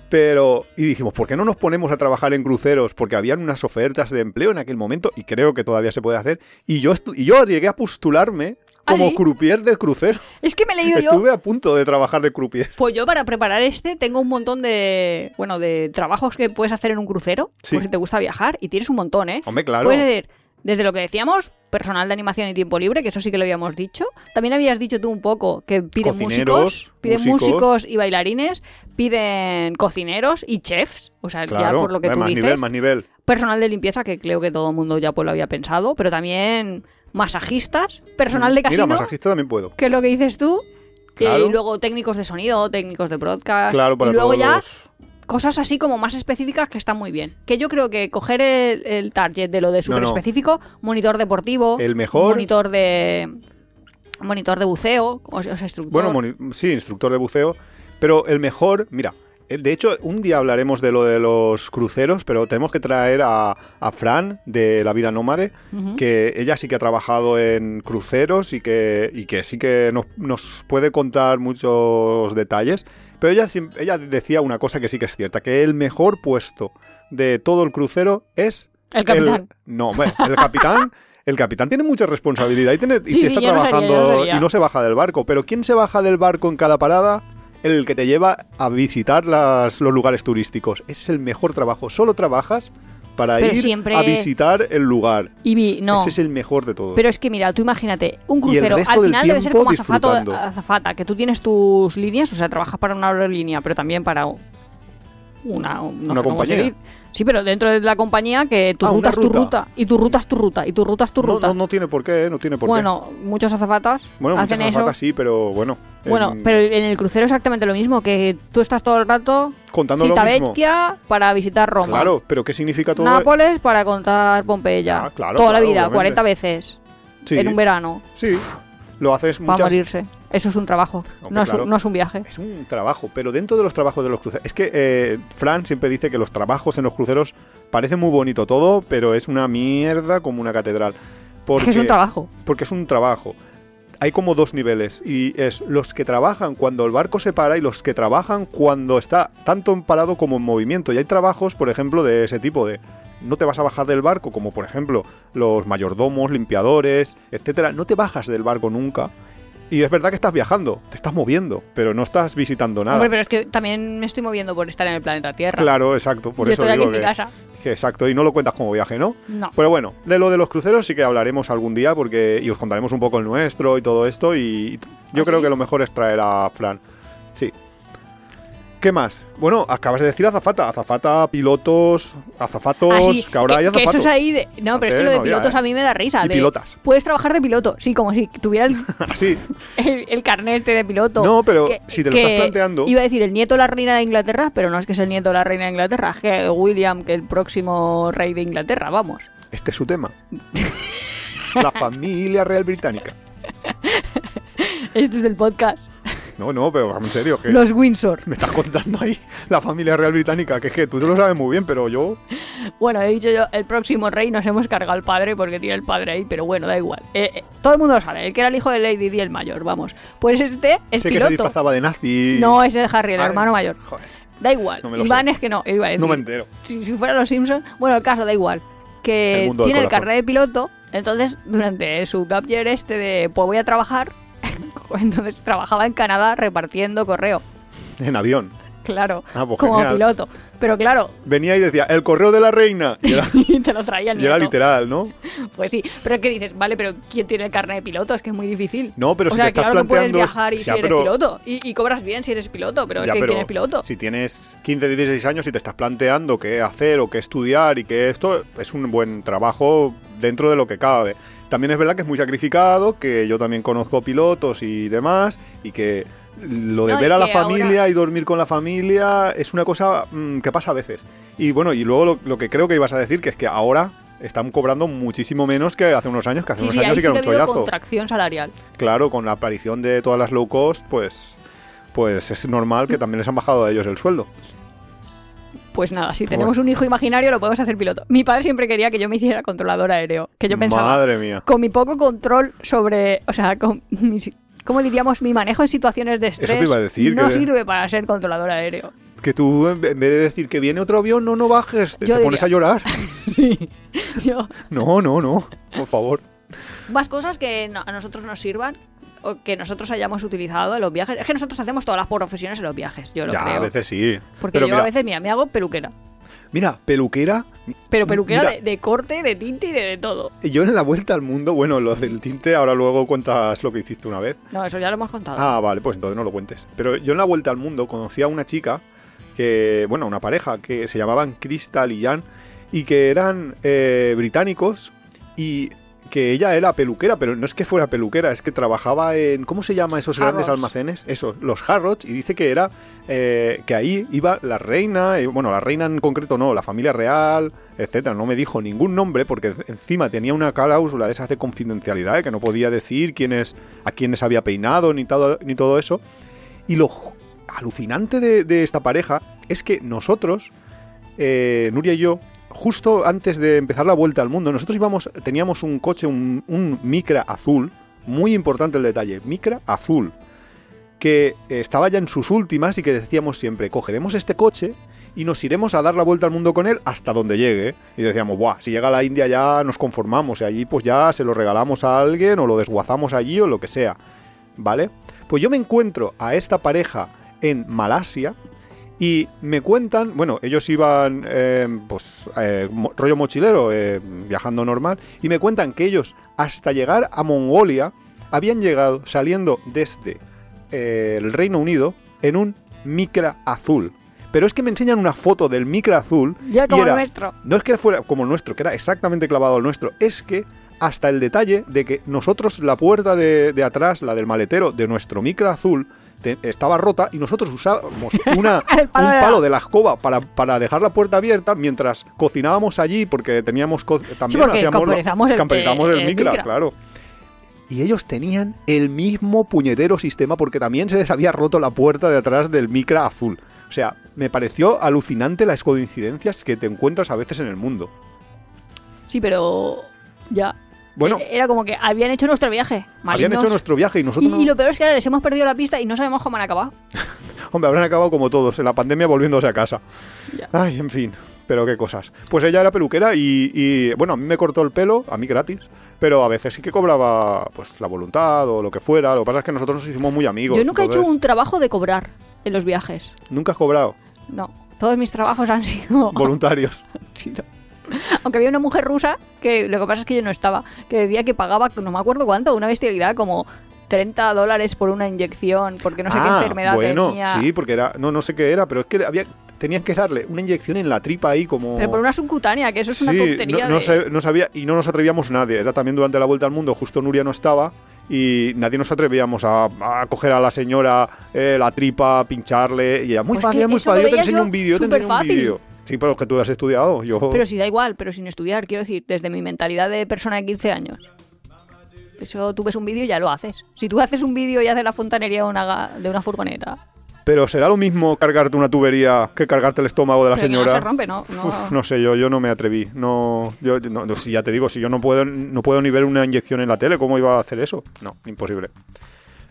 Pero, y dijimos, ¿por qué no nos ponemos a trabajar en cruceros? Porque habían unas ofertas de empleo en aquel momento y creo que todavía se puede hacer. Y yo, y yo llegué a postularme como ¿Ah, sí? croupier de crucero. Es que me he leído yo. Estuve a punto de trabajar de croupier. Pues yo para preparar este tengo un montón de, bueno, de trabajos que puedes hacer en un crucero, Sí. por si te gusta viajar, y tienes un montón, ¿eh? Hombre, claro. Puedes ser, desde lo que decíamos, personal de animación y tiempo libre, que eso sí que lo habíamos dicho. También habías dicho tú un poco que piden Cocineros, músicos, piden músicos. músicos y bailarines, piden cocineros y chefs, o sea, ya por lo que tú más dices. nivel, más nivel. Personal de limpieza, que creo que todo el mundo ya pues lo había pensado, pero también masajistas, personal de casino, Mira, masajista también puedo. que es lo que dices tú. Claro. Y luego técnicos de sonido, técnicos de broadcast. Claro, para y luego todos ya los- cosas así como más específicas que están muy bien. Que yo creo que coger el, el target de lo de súper no. específico, monitor deportivo, El mejor- monitor de monitor de buceo, o sea, instructor. Bueno, sí, instructor de buceo. Pero el mejor, mira, de hecho, un día hablaremos de lo de los cruceros, pero tenemos que traer a, a Fran de La Vida Nómade, que ella sí que ha trabajado en cruceros y que, y que sí que nos, nos puede contar muchos detalles. Pero ella, decía una cosa que sí que es cierta, que el mejor puesto de todo el crucero es... El capitán. no, el capitán... El capitán tiene mucha responsabilidad y, tiene, y Sí, sí, está yo no sería, trabajando yo no sería. y no se baja del barco. Pero ¿quién se baja del barco en cada parada? El que te lleva a visitar las- los lugares turísticos. Ese es el mejor trabajo. Solo trabajas para Pero ir siempre- a visitar el lugar. Y vi, no. Ese es el mejor de todos. Pero es que mira, tú imagínate, un crucero al final debe ser como azafato, azafata, que tú tienes tus líneas, o sea, trabajas para una aerolínea, pero también para una, no Una sé compañía. Sí, pero dentro de la compañía que tu Ah, ruta es tu ruta. ruta, y tu ruta es tu ruta, y tu ruta es tu ruta. no, no tiene por qué, no tiene por bueno, muchos azafatas qué. Bueno, muchas hacen eso. azafatas sí, pero bueno. Bueno, en- pero en el crucero exactamente lo mismo, que tú estás todo el rato contando lo mismo. Civitavecchia para visitar Roma. Claro, pero ¿qué significa todo? Nápoles para contar Pompeya. Ah, claro, Toda la vida, obviamente. 40 veces. Sí, En un verano. sí. Lo haces muchas morirse. Eso es un trabajo. Hombre, no, es, claro. no es un viaje. Es un trabajo, pero dentro de los trabajos de los cruceros. Es que eh, Fran siempre dice que los trabajos en los cruceros parece muy bonito todo, pero es una mierda como una catedral. Porque, Es que es un trabajo. porque es un trabajo. Hay como dos niveles y es los que trabajan cuando el barco se para y los que trabajan cuando está tanto en parado como en movimiento. Y hay trabajos, por ejemplo, de ese tipo de no te vas a bajar del barco, como por ejemplo los mayordomos, limpiadores, etcétera. No te bajas del barco nunca. Y es verdad que estás viajando, te estás moviendo, pero no estás visitando nada. Hombre, pero es que también me estoy moviendo por estar en el planeta Tierra. Claro, exacto, por Yo eso estoy aquí digo en mi que, casa. que exacto, y no lo cuentas como viaje, ¿no? No. Pero bueno, de lo de los cruceros sí que hablaremos algún día porque y os contaremos un poco el nuestro y todo esto y yo ¿Ah, creo sí? que lo mejor es traer a Fran. Sí. ¿Qué más? Bueno, acabas de decir azafata, azafata, pilotos, azafatos, Ah, sí, que ahora hay que azafatos. eso es ahí de... No, pero es que lo de no había, pilotos ¿eh? a mí me da risa. Y de- pilotas. Puedes trabajar de piloto. Sí, como si tuviera el, Así. el, el carnet de piloto. No, pero Que- si te lo estás planteando, Iba a decir el nieto de la reina de Inglaterra, pero no es que es el nieto de la reina de Inglaterra, es que William, que el próximo rey de Inglaterra, vamos. este es su tema. La familia real británica. Este es el podcast. No, no, pero en serio, que Los Windsor. me estás contando ahí la familia real británica, que es que tú te lo sabes muy bien, pero yo Bueno, he dicho yo, el próximo rey nos hemos cargado al padre porque tiene el padre ahí, pero bueno, da igual. Eh, eh, todo el mundo lo sabe, el que era el hijo de Lady Di el mayor, vamos. Pues este es sé que se piloto. disfrazaba de nazi. No, ese es Harry, el Ay, hermano mayor. Joder, Da igual. No Iván sé. es que no, iba a decir. no me entero. si, si fuera los Simpsons, bueno, el caso da igual. Que tiene el carnet de piloto, entonces durante su gap year este de pues voy a trabajar, entonces trabajaba en Canadá repartiendo correo, En avión. claro, Ah, pues como genial. piloto. Pero claro, Venía y decía, el correo de la reina. Y era, y te lo traía el y era literal, ¿no? Pues sí, pero es que dices, vale, pero ¿quién tiene el carnet de piloto? Es que es muy difícil. No, pero o si sea, te estás claro que puedes planteando... viajar y Ya, si eres pero- piloto. Y, y cobras bien si eres piloto, pero ya, es que pero ¿quién es piloto? Si tienes 15, 16 años y te estás planteando qué hacer o qué estudiar y que esto es un buen trabajo dentro de lo que cabe. También es verdad que es muy sacrificado, que yo también conozco pilotos y demás, y que lo de No, ver a la familia ahora- y dormir con la familia es una cosa mm, que pasa a veces. Y bueno, y luego lo, lo que creo que ibas a decir, que es que ahora están cobrando muchísimo menos que hace unos años, que hace Sí, unos sí, años sí que era un chollazo. contracción salarial. Claro, con la aparición de todas las low cost, pues, pues es normal que también les han bajado a ellos el sueldo. Pues nada, si tenemos un hijo imaginario lo podemos hacer piloto. Mi padre siempre quería que yo me hiciera controlador aéreo. Que yo pensaba, Madre mía. con mi poco control sobre, o sea, con mi, si- ¿cómo diríamos? Mi manejo en situaciones de estrés te iba a decir, no que- sirve para ser controlador aéreo. Que tú, en ve- en vez de decir que viene otro avión, no, no bajes, te, pones a llorar. Sí. Yo- No, no, no, por favor. más cosas que a nosotros nos sirvan que nosotros hayamos utilizado en los viajes. Es que nosotros hacemos todas las profesiones en los viajes, yo lo Ya, creo. a veces sí. Porque Pero yo mira, a veces, mira, me hago peluquera. mira, peluquera. Pero peluquera de, de corte, de tinte y de, de todo. Y yo en la vuelta al mundo, bueno, lo del tinte, ahora luego cuentas lo que hiciste una vez. No, eso ya lo hemos contado. Ah, vale, pues entonces no lo cuentes. Pero yo en la vuelta al mundo conocí a una chica que, bueno, una pareja que se llamaban Crystal y Jan y que eran eh, británicos y que ella era peluquera, pero no es que fuera peluquera, es que trabajaba en. ¿Cómo se llama esos grandes almacenes? Eso, los Harrods, y dice que era. eh, que ahí iba la reina, eh, bueno, la reina en concreto no, la familia real, etcétera. No me dijo ningún nombre porque encima tenía una cláusula de esas de confidencialidad, eh, que no podía decir quiénes, a quiénes había peinado ni todo, ni todo eso. Y lo alucinante de, de esta pareja es que nosotros, eh, Nuria y yo, justo antes de empezar la vuelta al mundo, nosotros íbamos, teníamos un coche, un, un Micra azul, muy importante el detalle, Micra azul, que eh, estaba ya en sus últimas y que decíamos siempre, cogeremos este coche y nos iremos a dar la vuelta al mundo con él hasta donde llegue. Y decíamos, Buah, si llega a la India ya nos conformamos y allí pues ya se lo regalamos a alguien o lo desguazamos allí o lo que sea. ¿Vale? Pues yo me encuentro a esta pareja en Malasia y me cuentan, bueno, ellos iban, eh, pues, eh, mo- rollo mochilero, eh, viajando normal, y me cuentan que ellos, hasta llegar a Mongolia, habían llegado saliendo desde eh, el Reino Unido en un Micra azul. Pero es que me enseñan una foto del Micra azul. Ya y como el era- nuestro. no es que fuera como el nuestro, que era exactamente clavado al nuestro, es que hasta el detalle de que nosotros la puerta de, de atrás, la del maletero de nuestro micro azul, te- estaba rota y nosotros usábamos una, un de la- palo de la escoba para, para dejar la puerta abierta mientras cocinábamos allí porque teníamos co- también porque hacíamos camperizamos el- el el micra, micra. claro. Y ellos tenían el mismo puñetero sistema porque también se les había roto la puerta de atrás del micra azul. O sea, me pareció alucinante las coincidencias que te encuentras a veces en el mundo. Sí, pero ya. Bueno, Eh, Era como que habían hecho nuestro viaje. habían malignos. hecho nuestro viaje y nosotros, Y, no- y lo peor es que ahora les hemos perdido la pista y no sabemos cómo han acabado. hombre, habrán acabado como todos, en la pandemia volviéndose a casa. Ya. Ay, en fin, pero qué cosas. Pues ella era peluquera y, y, bueno, a mí me cortó el pelo, a mí gratis, pero a veces sí que cobraba pues la voluntad o lo que fuera. Lo que pasa es que nosotros nos hicimos muy amigos. Yo nunca he hecho un trabajo de cobrar en los viajes. Nunca has cobrado. No. Todos mis trabajos han sido. Voluntarios. Sí, no. Aunque había una mujer rusa que lo que pasa es que yo no estaba, que decía que pagaba, no me acuerdo cuánto, una bestialidad como 30 dólares por una inyección, porque no sé qué Ah, enfermedad bueno, tenía. sí, porque era, no, no sé qué era, pero es que había, tenías que darle una inyección en la tripa ahí como... Pero por una subcutánea, que eso es una Sí, tontería. no, no de- sé- no sabía y no nos atrevíamos nadie. Era también durante la vuelta al mundo, justo Nuria no estaba y nadie nos atrevíamos a, a coger a la señora eh, la tripa, pincharle y era muy Pues fácil, muy fácil. Yo te enseño un vídeo, te enseño un vídeo. Sí, pero que tú has estudiado. Yo Pero si da igual, pero sin estudiar, quiero decir, desde mi mentalidad de persona de 15 años. Eso tú ves un vídeo y ya lo haces. Si tú haces un vídeo y haces la fontanería de una, de una furgoneta, Pero será lo mismo cargarte una tubería que cargarte el estómago de la pero que no señora. se rompe, ¿no? no. Uf, no sé, yo, yo no me atreví. No, yo, no, si ya te digo, si yo no puedo, no puedo ni ver una inyección en la tele, ¿cómo iba a hacer eso? No, imposible.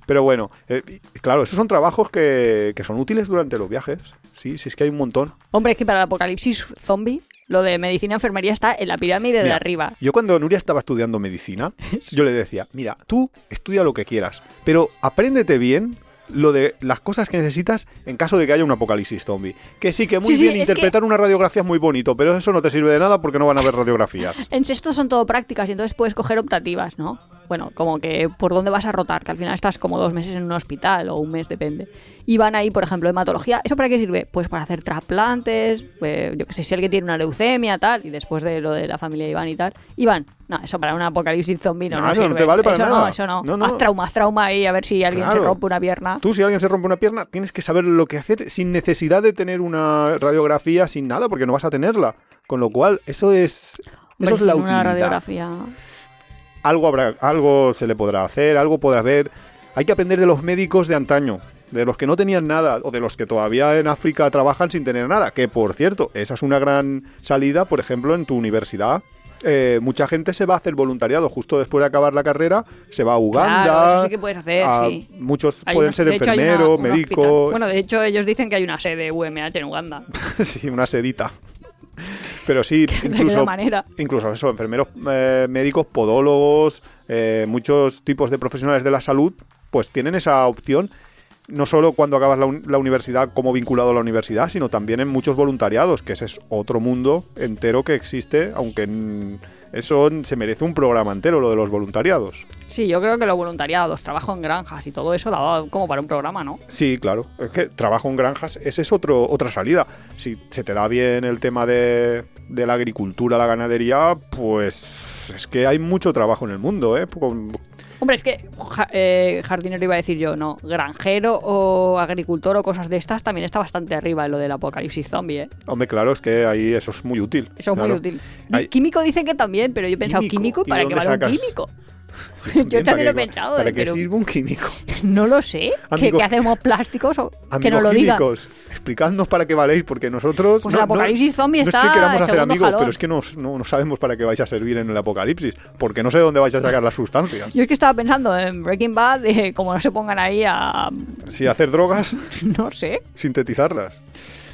Pero bueno, eh, claro, esos son trabajos que, que son útiles durante los viajes. Sí, sí, es que hay un montón. Hombre, es que para el apocalipsis zombie, lo de medicina y enfermería está en la pirámide de Mira, arriba. Yo cuando Nuria estaba estudiando medicina, yo le decía, mira, tú estudia lo que quieras, pero apréndete bien lo de las cosas que necesitas en caso de que haya un apocalipsis zombie. Que sí, que muy Sí, sí, bien, que- interpretar una radiografía es muy bonito, pero eso no te sirve de nada porque no van a haber radiografías. En sexto son todo prácticas y entonces puedes coger optativas, ¿no? Bueno, como que por dónde vas a rotar, que al final estás como dos meses en un hospital o un mes, depende. Y van ahí, por ejemplo, hematología. ¿Eso para qué sirve? Pues para hacer trasplantes, pues, yo que sé, si alguien tiene una leucemia, tal, y después de lo de la familia Iván y tal. Iván, no, eso para un apocalipsis zombie no, No, no eso no te vale para eso nada. no, eso no. No, no. Haz trauma, haz trauma ahí a ver si alguien Claro. se rompe una pierna. Tú, si alguien se rompe una pierna, tienes que saber lo que hacer sin necesidad de tener una radiografía, sin nada, porque no vas a tenerla. Con lo cual, eso es, eso es la una utilidad. radiografía. Algo, habrá, algo se le podrá hacer, algo podrá ver. Hay que aprender de los médicos de antaño, de los que no tenían nada, o de los que todavía en África trabajan sin tener nada. Que, por cierto, esa es una gran salida, por ejemplo, en tu universidad. Eh, mucha gente se va a hacer voluntariado justo después de acabar la carrera, se va a Uganda. Claro, eso sí que puedes hacer, a- sí. Muchos Hay pueden unos- ser enfermeros, médicos. Bueno, de hecho, ellos dicen que hay una sede UMH en Uganda. sí, una sedita. Pero sí, incluso, manera. incluso eso, enfermeros, eh, médicos, podólogos, eh, muchos tipos de profesionales de la salud, pues tienen esa opción. No solo cuando acabas la, un- la universidad como vinculado a la universidad, sino también en muchos voluntariados, que ese es otro mundo entero que existe, aunque eso se merece un programa entero, lo de los voluntariados. Sí, yo creo que los voluntariados, trabajo en granjas y todo eso daba como para un programa, ¿no? Sí, claro. Es que trabajo en granjas, esa es otro, otra salida. Si se te da bien el tema de, de la agricultura, la ganadería, pues pues es que hay mucho trabajo en el mundo, ¿eh? Con- Hombre, es que ja- eh, jardinero iba a decir yo, no. Granjero o agricultor o cosas de estas también está bastante arriba en lo del apocalipsis zombie, ¿eh? Hombre, claro, es que ahí eso es muy útil. Eso es claro. muy útil. Hay- Químico dicen que también, pero yo he pensado, Químico, ¿químico? ¿y ¿Para dónde vale un químico? Sí, Yo también lo he ¿para qué- pensado, ¿Para eh, qué sirve un químico? No lo sé. ¿Que, Amigo- que hacemos plásticos o que Amigos nos lo digan? químicos, explicadnos para qué valéis, porque nosotros... Pues el apocalipsis zombie no está es que queramos hacer amigos, jalón. pero es que no, no, no sabemos para qué vais a servir en el apocalipsis, porque no sé de dónde vais a sacar las sustancias. Yo es que estaba pensando en Breaking Bad, de como no se pongan ahí a... Si hacer drogas, no sé. sintetizarlas.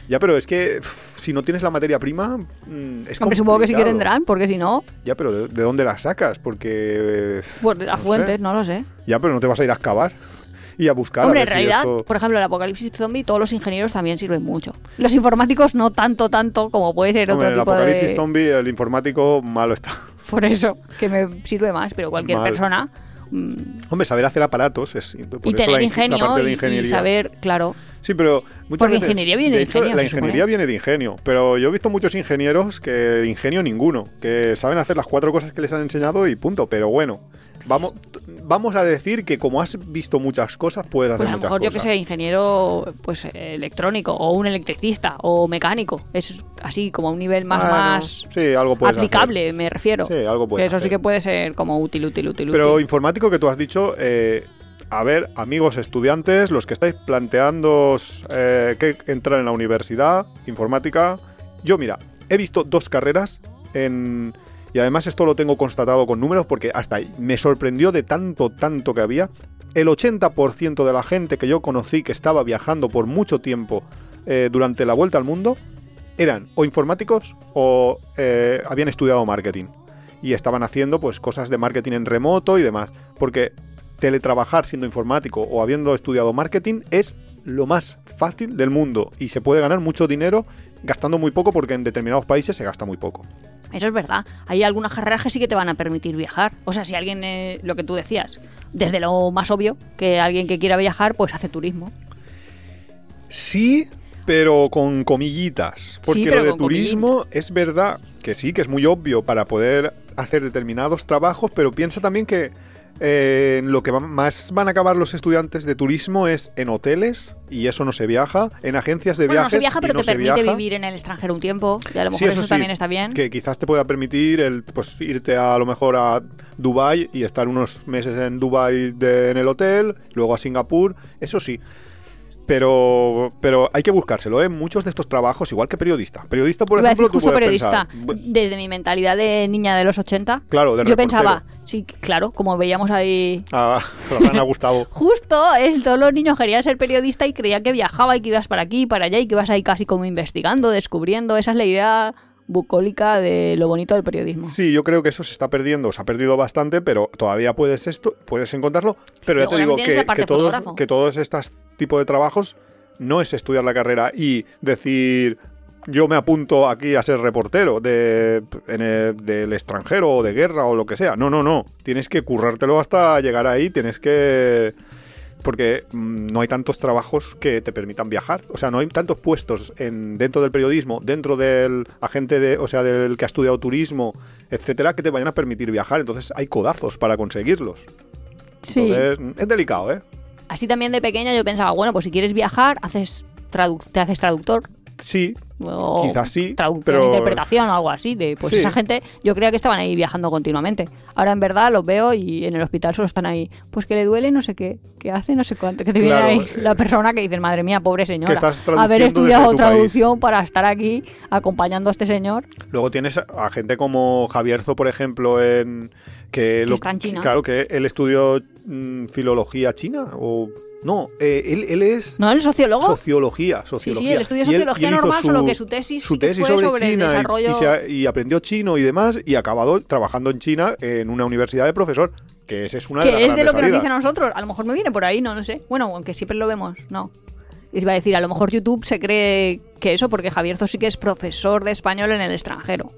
Ya, pero es que si no tienes la materia prima, mm, es Hombre, supongo que sí que tendrán, porque si no, Ya, pero ¿de, de dónde las sacas? Porque... pues de las no fuentes, sé. no lo sé. Ya, pero no te vas a ir a excavar y a buscar. a Hombre, en si realidad, esto- por ejemplo, el apocalipsis zombie, todos los ingenieros también sirven mucho. Los informáticos no tanto, tanto como puede ser Hombre, otro en el tipo apocalipsis de... zombie, el informático malo está. Por eso, que me sirve más, pero cualquier Mal. persona... mm, Hombre, saber hacer aparatos es por y eso tener la, ing- la ingenio parte de y- saber, claro, Sí, pero muchas Porque veces- ingeniería viene de hecho, ingenio, La ingeniería viene de ingenio, pero yo he visto muchos ingenieros que de ingenio ninguno, que saben hacer las cuatro cosas que les han enseñado y punto. Pero bueno, vamos, vamos a decir que como has visto muchas cosas, puedes hacer pues a lo muchas mejor yo que cosas. sé, ingeniero pues electrónico o un electricista o mecánico. Es así como a un nivel más, Bueno, más sí, algo puedes aplicable, me refiero. Sí, algo puedes eso sí que puede ser como útil, útil, útil, Pero útil. informático que tú has dicho, eh, a ver, amigos estudiantes, los que estáis planteando eh, que entrar en la universidad, informática, yo mira, he visto dos carreras en... Y además esto lo tengo constatado con números porque hasta ahí me sorprendió de tanto, tanto que había. El 80% de la gente que yo conocí que estaba viajando por mucho tiempo eh, durante la vuelta al mundo eran o informáticos o eh, habían estudiado marketing y estaban haciendo pues cosas de marketing en remoto y demás. Porque teletrabajar siendo informático o habiendo estudiado marketing es lo más fácil del mundo y se puede ganar mucho dinero gastando muy poco porque en determinados países se gasta muy poco. Eso es verdad. Hay algunas carreras que sí que te van a permitir viajar. O sea, si alguien, eh, lo que tú decías, desde lo más obvio, que alguien que quiera viajar, pues hace turismo. Sí, pero con comillitas. Porque lo de turismo es verdad que sí, que es muy obvio para poder hacer determinados trabajos, pero piensa también que eh, lo que va- más van a acabar los estudiantes de turismo es en hoteles, y eso no se viaja, en agencias de Bueno, no viajes. se viaja, pero no te permite viaja. vivir en el extranjero un tiempo. Y a lo Sí, mejor eso, sí, también está bien. Que quizás te pueda permitir el, pues, irte a, lo mejor a Dubai y estar unos meses en Dubai de- en el hotel, luego a Singapur, eso sí. Pero, pero hay que buscárselo, ¿eh? Muchos de estos trabajos, igual que periodista. Periodista, por Iba a ejemplo, decir tú justo puedes periodista. pensar, "Bu- Desde mi mentalidad de niña de los 80, Claro, de yo reportero. pensaba, sí, claro, como veíamos ahí. Ah, la Rana Gustavo. Justo, es, todos los niños querían ser periodista y creían que viajaba y que ibas para aquí y para allá y que ibas ahí casi como investigando, descubriendo. Esa es la idea bucólica de lo bonito del periodismo. Sí, yo creo que eso se está perdiendo, se ha perdido bastante, pero todavía puedes esto, puedes encontrarlo. Pero ya te digo que, que todos, que todos estos tipos de trabajos no es estudiar la carrera y decir yo me apunto aquí a ser reportero de, en el- del extranjero o de guerra o lo que sea. No, no, no. Tienes que currártelo hasta llegar ahí, tienes que... Porque mm, no hay tantos trabajos que te permitan viajar. O sea, no hay tantos puestos en, dentro del periodismo, dentro del agente de, o sea, del que ha estudiado turismo, etcétera, que te vayan a permitir viajar. Entonces hay codazos para conseguirlos. Sí. Entonces, es delicado, ¿eh? Así también de pequeña yo pensaba, bueno, pues si quieres viajar, haces te haces traductor. Sí, O Quizás sí, traducción, pero- interpretación o algo así. De, pues Sí. esa gente, yo creía que estaban ahí viajando continuamente. Ahora en verdad los veo y en el hospital solo están ahí. Pues que le duele no sé qué, que hace no sé cuánto. Que te Claro, viene ahí eh, la persona que dice, madre mía, pobre señora. Haber estudiado traducción para estar aquí acompañando a este señor. Luego tienes a- a gente como Javierzo, por ejemplo, en que, lo- está en China. Claro, que él estudió mm, filología china o no, eh, él, él es ¿No? ¿El sociólogo? sociología, sociología. sí, él estudió Y sociología y él normal, su- solo que su tesis, su fue sobre, China y- desarrollo... y, se y aprendió chino y demás y ha acabado trabajando en China en una universidad de profesor, que esa es una de las que es de lo que nos dicen a nosotros. A lo mejor me viene por ahí, no, no sé. Bueno, aunque siempre lo vemos, no. Iba a decir, a lo mejor YouTube se cree que eso, porque Javierzo sí que es profesor de español en el extranjero.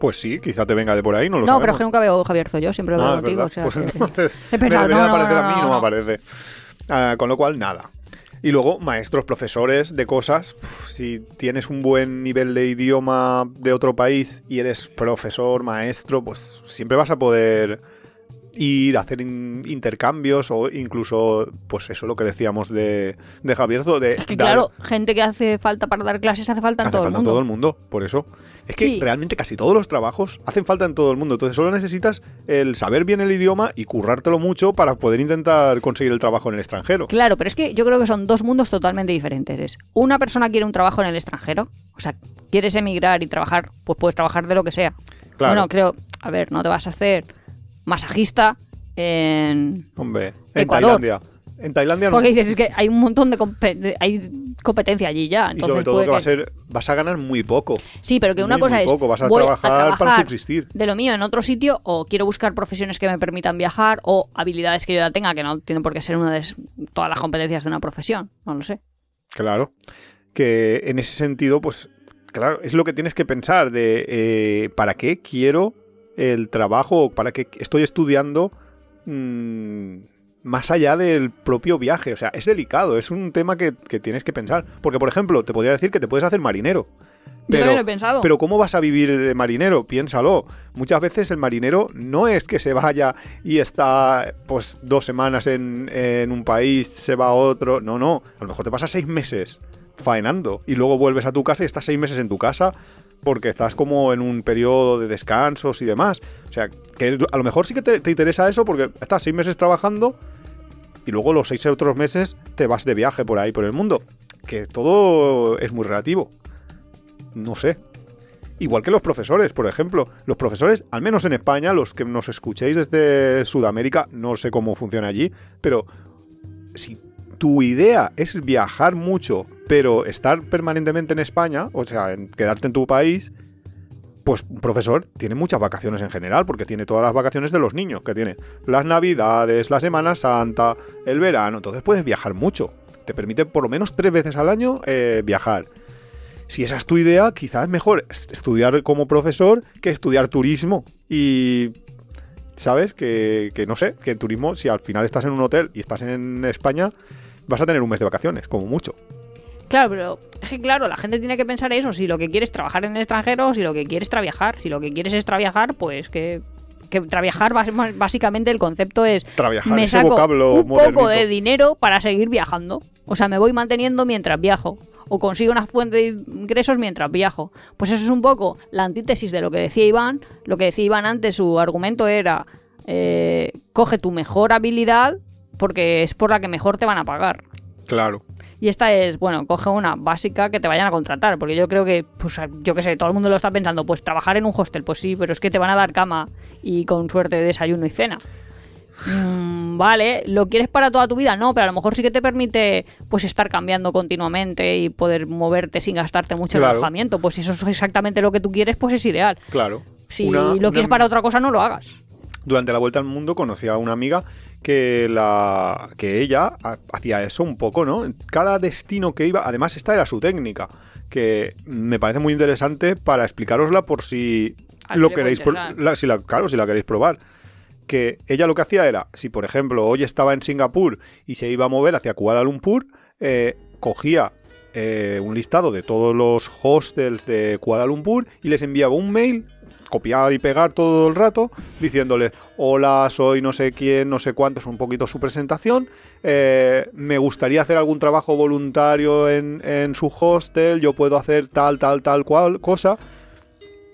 Pues sí, quizá te venga de por ahí, no lo No, sabemos. pero es que nunca veo Javierzo yo, siempre lo Ah, veo es contigo. verdad. o sea Pues que- entonces He pensado, me debería no, no, aparecer no, a mí no, no me no. aparece. Ah, con lo cual, nada. Y luego, maestros, profesores de cosas. Uf, Si tienes un buen nivel de idioma de otro país y eres profesor, maestro, pues siempre vas a poder ir a hacer in- intercambios o incluso, pues eso lo que decíamos de, de Javier, de Es que dar- claro, gente que hace falta para dar clases hace falta en hace todo el falta en mundo. todo el mundo, por eso. Es que Sí. realmente casi todos los trabajos hacen falta en todo el mundo. Entonces solo necesitas el saber bien el idioma y currártelo mucho para poder intentar conseguir el trabajo en el extranjero. Claro, pero es que yo creo que son dos mundos totalmente diferentes. Es, una persona quiere un trabajo en el extranjero, o sea, quieres emigrar y trabajar, pues puedes trabajar de lo que sea. Claro. Bueno, creo, a ver, no te vas a hacer masajista en... Hombre, en Ecuador. Tailandia. En Tailandia no. Porque dices, es que hay un montón de, compe- hay competencia allí ya. Y sobre todo puede que va a que- ser, vas a ganar muy poco. Sí, pero que una muy, cosa muy es. poco, vas a trabajar para subsistir. De lo mío en otro sitio, o quiero buscar profesiones que me permitan viajar, o habilidades que yo ya tenga, que no tienen por qué ser una de todas las competencias de una profesión. No lo sé. Claro. Que en ese sentido, pues, claro, es lo que tienes que pensar de eh, ¿para qué quiero el trabajo? o ¿Para qué estoy estudiando mm, más allá del propio viaje? O sea, es delicado, es un tema que, que tienes que pensar. Porque, por ejemplo, te podría decir que te puedes hacer marinero. Yo también lo he pensado. Pero ¿cómo vas a vivir de marinero? Piénsalo. Muchas veces el marinero no es que se vaya y está pues dos semanas en, en un país, se va a otro. No, no. A lo mejor te pasas seis meses faenando y luego vuelves a tu casa y estás seis meses en tu casa porque estás como en un periodo de descansos y demás. O sea, que a lo mejor sí que te, te interesa eso porque estás seis meses trabajando y luego los seis otros meses te vas de viaje por ahí, por el mundo. Que todo es muy relativo. No sé. Igual que los profesores, por ejemplo. Los profesores, al menos en España, los que nos escuchéis desde Sudamérica, no sé cómo funciona allí, pero si tu idea es viajar mucho, pero estar permanentemente en España, o sea, quedarte en tu país, pues un profesor tiene muchas vacaciones en general, porque tiene todas las vacaciones de los niños, que tiene las navidades, la Semana Santa, el verano, entonces puedes viajar mucho. Te permite por lo menos tres veces al año eh, viajar. Si esa es tu idea, quizás es mejor estudiar como profesor que estudiar turismo. Y, ¿sabes? Que, que no sé, que turismo, si al final estás en un hotel y estás en España, vas a tener un mes de vacaciones, como mucho. Claro, pero es que claro, la gente tiene que pensar eso, si lo que quieres es trabajar en el extranjero si lo que quieres es traviajar. Si lo que quieres es traviajar, pues que, que traviajar básicamente el concepto es Traviajar, me saco un poco de dinero para seguir viajando. O sea, me voy manteniendo mientras viajo. O consigo una fuente de ingresos mientras viajo. Pues eso es un poco la antítesis de lo que decía Iván. Lo que decía Iván antes, su argumento era, eh, coge tu mejor habilidad porque es por la que mejor te van a pagar. Claro. Y esta es, bueno, coge una básica que te vayan a contratar, porque yo creo que, pues yo qué sé, todo el mundo lo está pensando, pues trabajar en un hostel, pues sí, pero es que te van a dar cama y con suerte desayuno y cena. Mm, vale, ¿lo quieres para toda tu vida? No, pero a lo mejor sí que te permite pues estar cambiando continuamente y poder moverte sin gastarte mucho Claro. alojamiento. Pues si eso es exactamente lo que tú quieres, pues es ideal. Claro. Si Una- lo una- quieres para otra cosa, no lo hagas. Durante la vuelta al mundo conocí a una amiga que la que ella ha- hacía eso un poco, ¿no? Cada destino que iba, además esta era su técnica, que me parece muy interesante para explicarosla por si lo queréis, la- si la, claro, si la queréis probar. Que ella lo que hacía era, si por ejemplo hoy estaba en Singapur y se iba a mover hacia Kuala Lumpur, eh, cogía eh, un listado de todos los hostels de Kuala Lumpur y les enviaba un mail, copiar y pegar todo el rato, diciéndoles, hola, soy no sé quién, no sé cuánto, es un poquito su presentación, eh, me gustaría hacer algún trabajo voluntario en, en su hostel, yo puedo hacer tal, tal, tal cual cosa.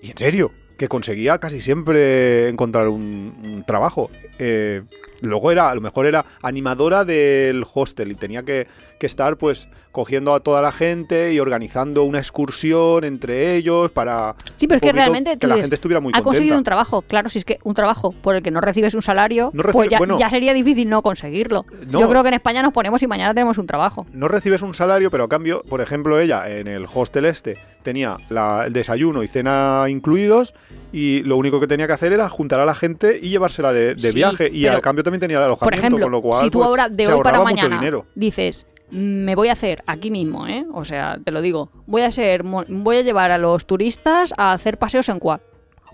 Y en serio, que conseguía casi siempre encontrar un, un trabajo. Eh, luego era, a lo mejor era animadora del hostel y tenía que, que estar pues cogiendo a toda la gente y organizando una excursión entre ellos para Sí, pero es que realmente que tú la dices, gente estuviera muy ha conseguido un trabajo. Claro, si es que un trabajo por el que no recibes un salario, No recibe- pues ya, bueno. ya sería difícil no conseguirlo. No. Yo creo que en España nos ponemos y mañana tenemos un trabajo. no recibes un salario, pero a cambio, por ejemplo, ella en el hostel este tenía la- el desayuno y cena incluidos y lo único que tenía que hacer era juntar a la gente y llevársela de, de Sí, viaje y a cambio también tenía el alojamiento, Por ejemplo, con lo cual si tú pues, ahora de se hoy para mañana dinero. dices, "Mm, me voy a hacer aquí mismo, ¿eh? O sea, te lo digo, voy a ser, voy a llevar a los turistas a hacer paseos en quad.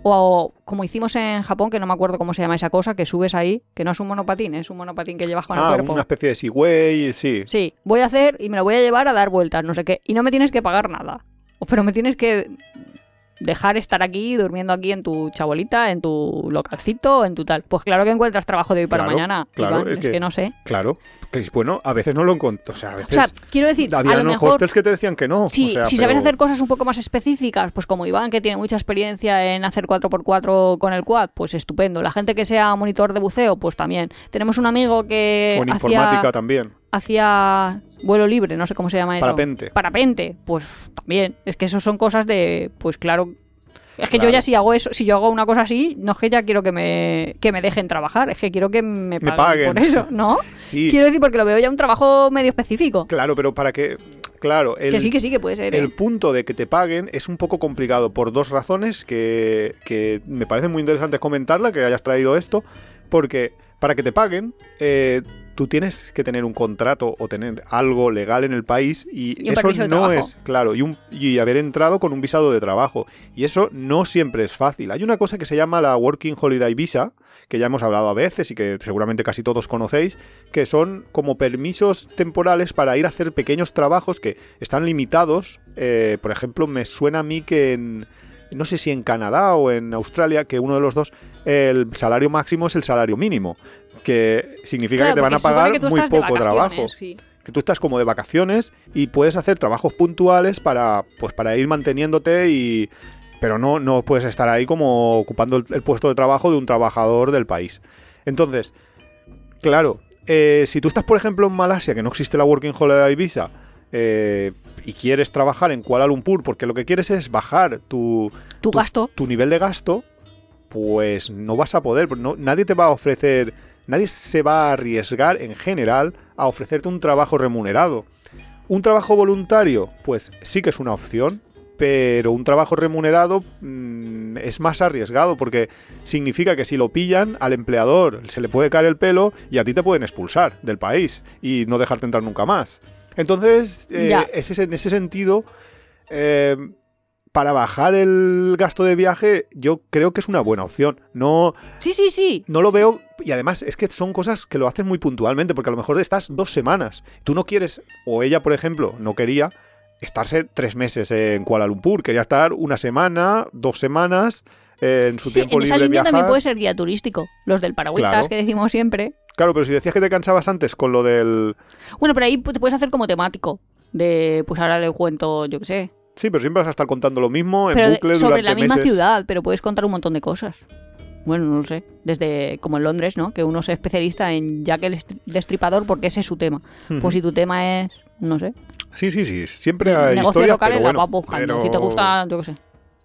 O como hicimos en Japón, que no me acuerdo cómo se llama esa cosa, que subes ahí, que no es un monopatín, es un monopatín que llevas con el Ah, cuerpo. una especie de Segway, sí. Sí, voy a hacer y me lo voy a llevar a dar vueltas, no sé qué. Y no me tienes que pagar nada. O- Pero me tienes que dejar estar aquí, durmiendo aquí en tu chabolita, en tu localcito, en tu tal. Pues claro que encuentras trabajo de hoy para Claro, mañana. claro, Iván, es es que... que- no sé. Claro. Que, bueno, a veces no lo encontré. O sea, a O veces sea, quiero decir, había a lo unos mejor... hostels que te decían que no. Si, o sea, si sabes pero- hacer cosas un poco más específicas, pues como Iván, que tiene mucha experiencia en hacer 4x4 con el quad, pues estupendo. La gente que sea monitor de buceo, pues también. Tenemos un amigo que O en informática hacía, también. hacía vuelo libre, no sé cómo se llama eso. Parapente. Parapente, pues también. Es que eso son cosas de, pues claro... Es que Claro. yo ya si hago eso, si yo hago una cosa así, no es que ya quiero que me, que me dejen trabajar, es que quiero que me paguen, paguen. por eso, ¿no? Sí, Quiero decir, porque lo veo ya un trabajo medio específico. claro, pero para que. Claro, el, que sí, que sí, que puede ser. el ¿eh? punto de que te paguen es un poco complicado por dos razones que, que me parece muy interesante comentarla, que hayas traído esto, porque para que te paguen, eh, tú tienes que tener un contrato o tener algo legal en el país y, eso no trabajo. es, claro, y, un, y haber entrado con un visado de trabajo. Y eso no siempre es fácil. Hay una cosa que se llama la Working Holiday Visa, que ya hemos hablado a veces y que seguramente casi todos conocéis, que son como permisos temporales para ir a hacer pequeños trabajos que están limitados. Eh, por ejemplo, me suena a mí que en, no sé si en Canadá o en Australia, que uno de los dos, el salario máximo es el salario mínimo, que significa Claro, que te van a pagar muy poco trabajo. sí. Que tú estás como de vacaciones y puedes hacer trabajos puntuales para, pues, para ir manteniéndote y... Pero no, no puedes estar ahí como ocupando el, el puesto de trabajo de un trabajador del país. Entonces, claro, eh, si tú estás, por ejemplo, en Malasia, que no existe la Working Holiday Visa, eh, y quieres trabajar en Kuala Lumpur porque lo que quieres es bajar tu, Tu gasto. tu nivel de gasto, pues no vas a poder. no- nadie te va a ofrecer, nadie se va a arriesgar en general a ofrecerte un trabajo remunerado. Un trabajo voluntario, pues sí que es una opción, pero un trabajo remunerado mm, es más arriesgado porque significa que si lo pillan al empleador se le puede caer el pelo y a ti te pueden expulsar del país y no dejarte entrar nunca más. Entonces, eh, en ese sentido, eh, para bajar el gasto de viaje, yo creo que es una buena opción. No, Sí, sí, sí. no lo veo. Y además, es que son cosas que lo hacen muy puntualmente, porque a lo mejor estás dos semanas. Tú no quieres, o ella, por ejemplo, no quería estarse tres meses en Kuala Lumpur. Quería estar una semana, dos semanas, eh, en su Sí, tiempo en esa libre línea viajar. también puede ser guía turístico. Los del paragüitas Claro. que decimos siempre. Claro, pero si decías que te cansabas antes con lo del. Bueno, pero ahí te puedes hacer como temático. De, pues ahora le cuento, yo qué sé. Sí, pero siempre vas a estar contando lo mismo en Pero bucle sobre durante la misma meses. ciudad, pero puedes contar un montón de cosas. Bueno, no lo sé. Desde, como en Londres, ¿no? Que uno se especialista en Jack el Estri- Destripador porque ese es su tema. Pues si tu tema es, no sé, Sí, sí, sí. Siempre hay negocio historias, local pero en la vas buscando. pero- Si te gusta, yo qué sé.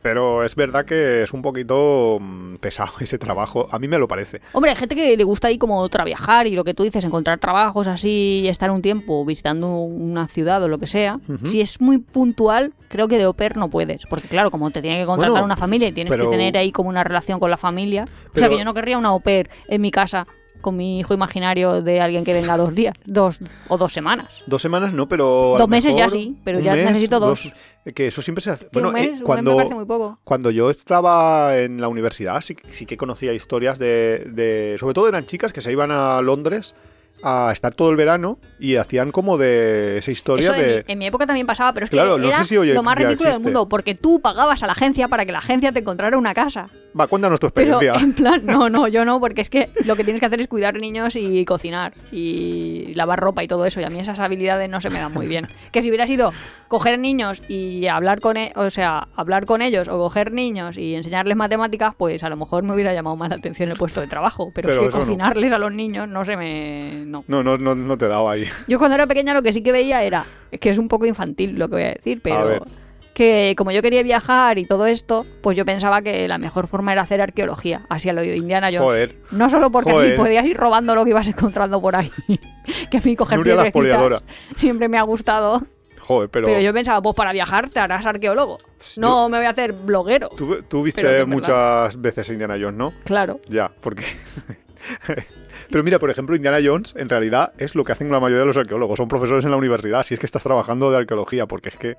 Pero es verdad que es un poquito mm, pesado ese trabajo. A mí me lo parece. Hombre, hay gente que le gusta ahí como otra viajar y lo que tú dices, encontrar trabajos así y estar un tiempo visitando una ciudad o lo que sea. Si es muy puntual, creo que de au pair no puedes. Porque claro, como te tiene que contratar Bueno, una familia y tienes pero- que tener ahí como una relación con la familia. o sea que yo no querría una au pair en mi casa con mi hijo imaginario de alguien que venga dos días, dos o dos semanas. Dos semanas no, pero. a Dos meses ya sí, pero ya necesito dos. Que eso siempre se hace. Bueno, un mes, eh, un mes cuando, me parece muy poco. cuando yo estaba en la universidad, sí, sí que conocía historias de, de- Sobre todo eran chicas que se iban a Londres a estar todo el verano y hacían como de esa historia Eso en, de. mi, en mi época también pasaba, pero es Claro, que no era sé si hoy lo más ridículo del mundo, porque tú pagabas a la agencia para que la agencia te encontrara una casa. Va, cuéntanos tu Pero experiencia. en plan, no, no, yo no, porque es que lo que tienes que hacer es cuidar niños y cocinar y lavar ropa y todo eso. Y a mí esas habilidades no se me dan muy bien. Que si hubiera sido coger niños y hablar con, e- o sea, hablar con ellos o coger niños y enseñarles matemáticas, pues a lo mejor me hubiera llamado más la atención el puesto de trabajo. Pero, Pero es que no. cocinarles a los niños no se me, no. No, no, no, no te daba ahí. Yo cuando era pequeña lo que sí que veía era, es que es un poco infantil lo que voy a decir, A pero que como yo quería viajar y todo esto, pues yo pensaba que la mejor forma era hacer arqueología, así a lo de Indiana Jones. Joder. No solo porque así Joder. podías ir robando lo que ibas encontrando por ahí, que a mí coger piedrecitas siempre me ha gustado, Joder, pero. pero... yo pensaba, pues para viajar te harás arqueólogo, no me voy a hacer bloguero. Tú, tú viste muchas veces Indiana Jones, ¿no? Claro. Ya, porque. Pero mira, por ejemplo, Indiana Jones en realidad es lo que hacen la mayoría de los arqueólogos. Son profesores en la universidad, si es que estás trabajando de arqueología, porque es que.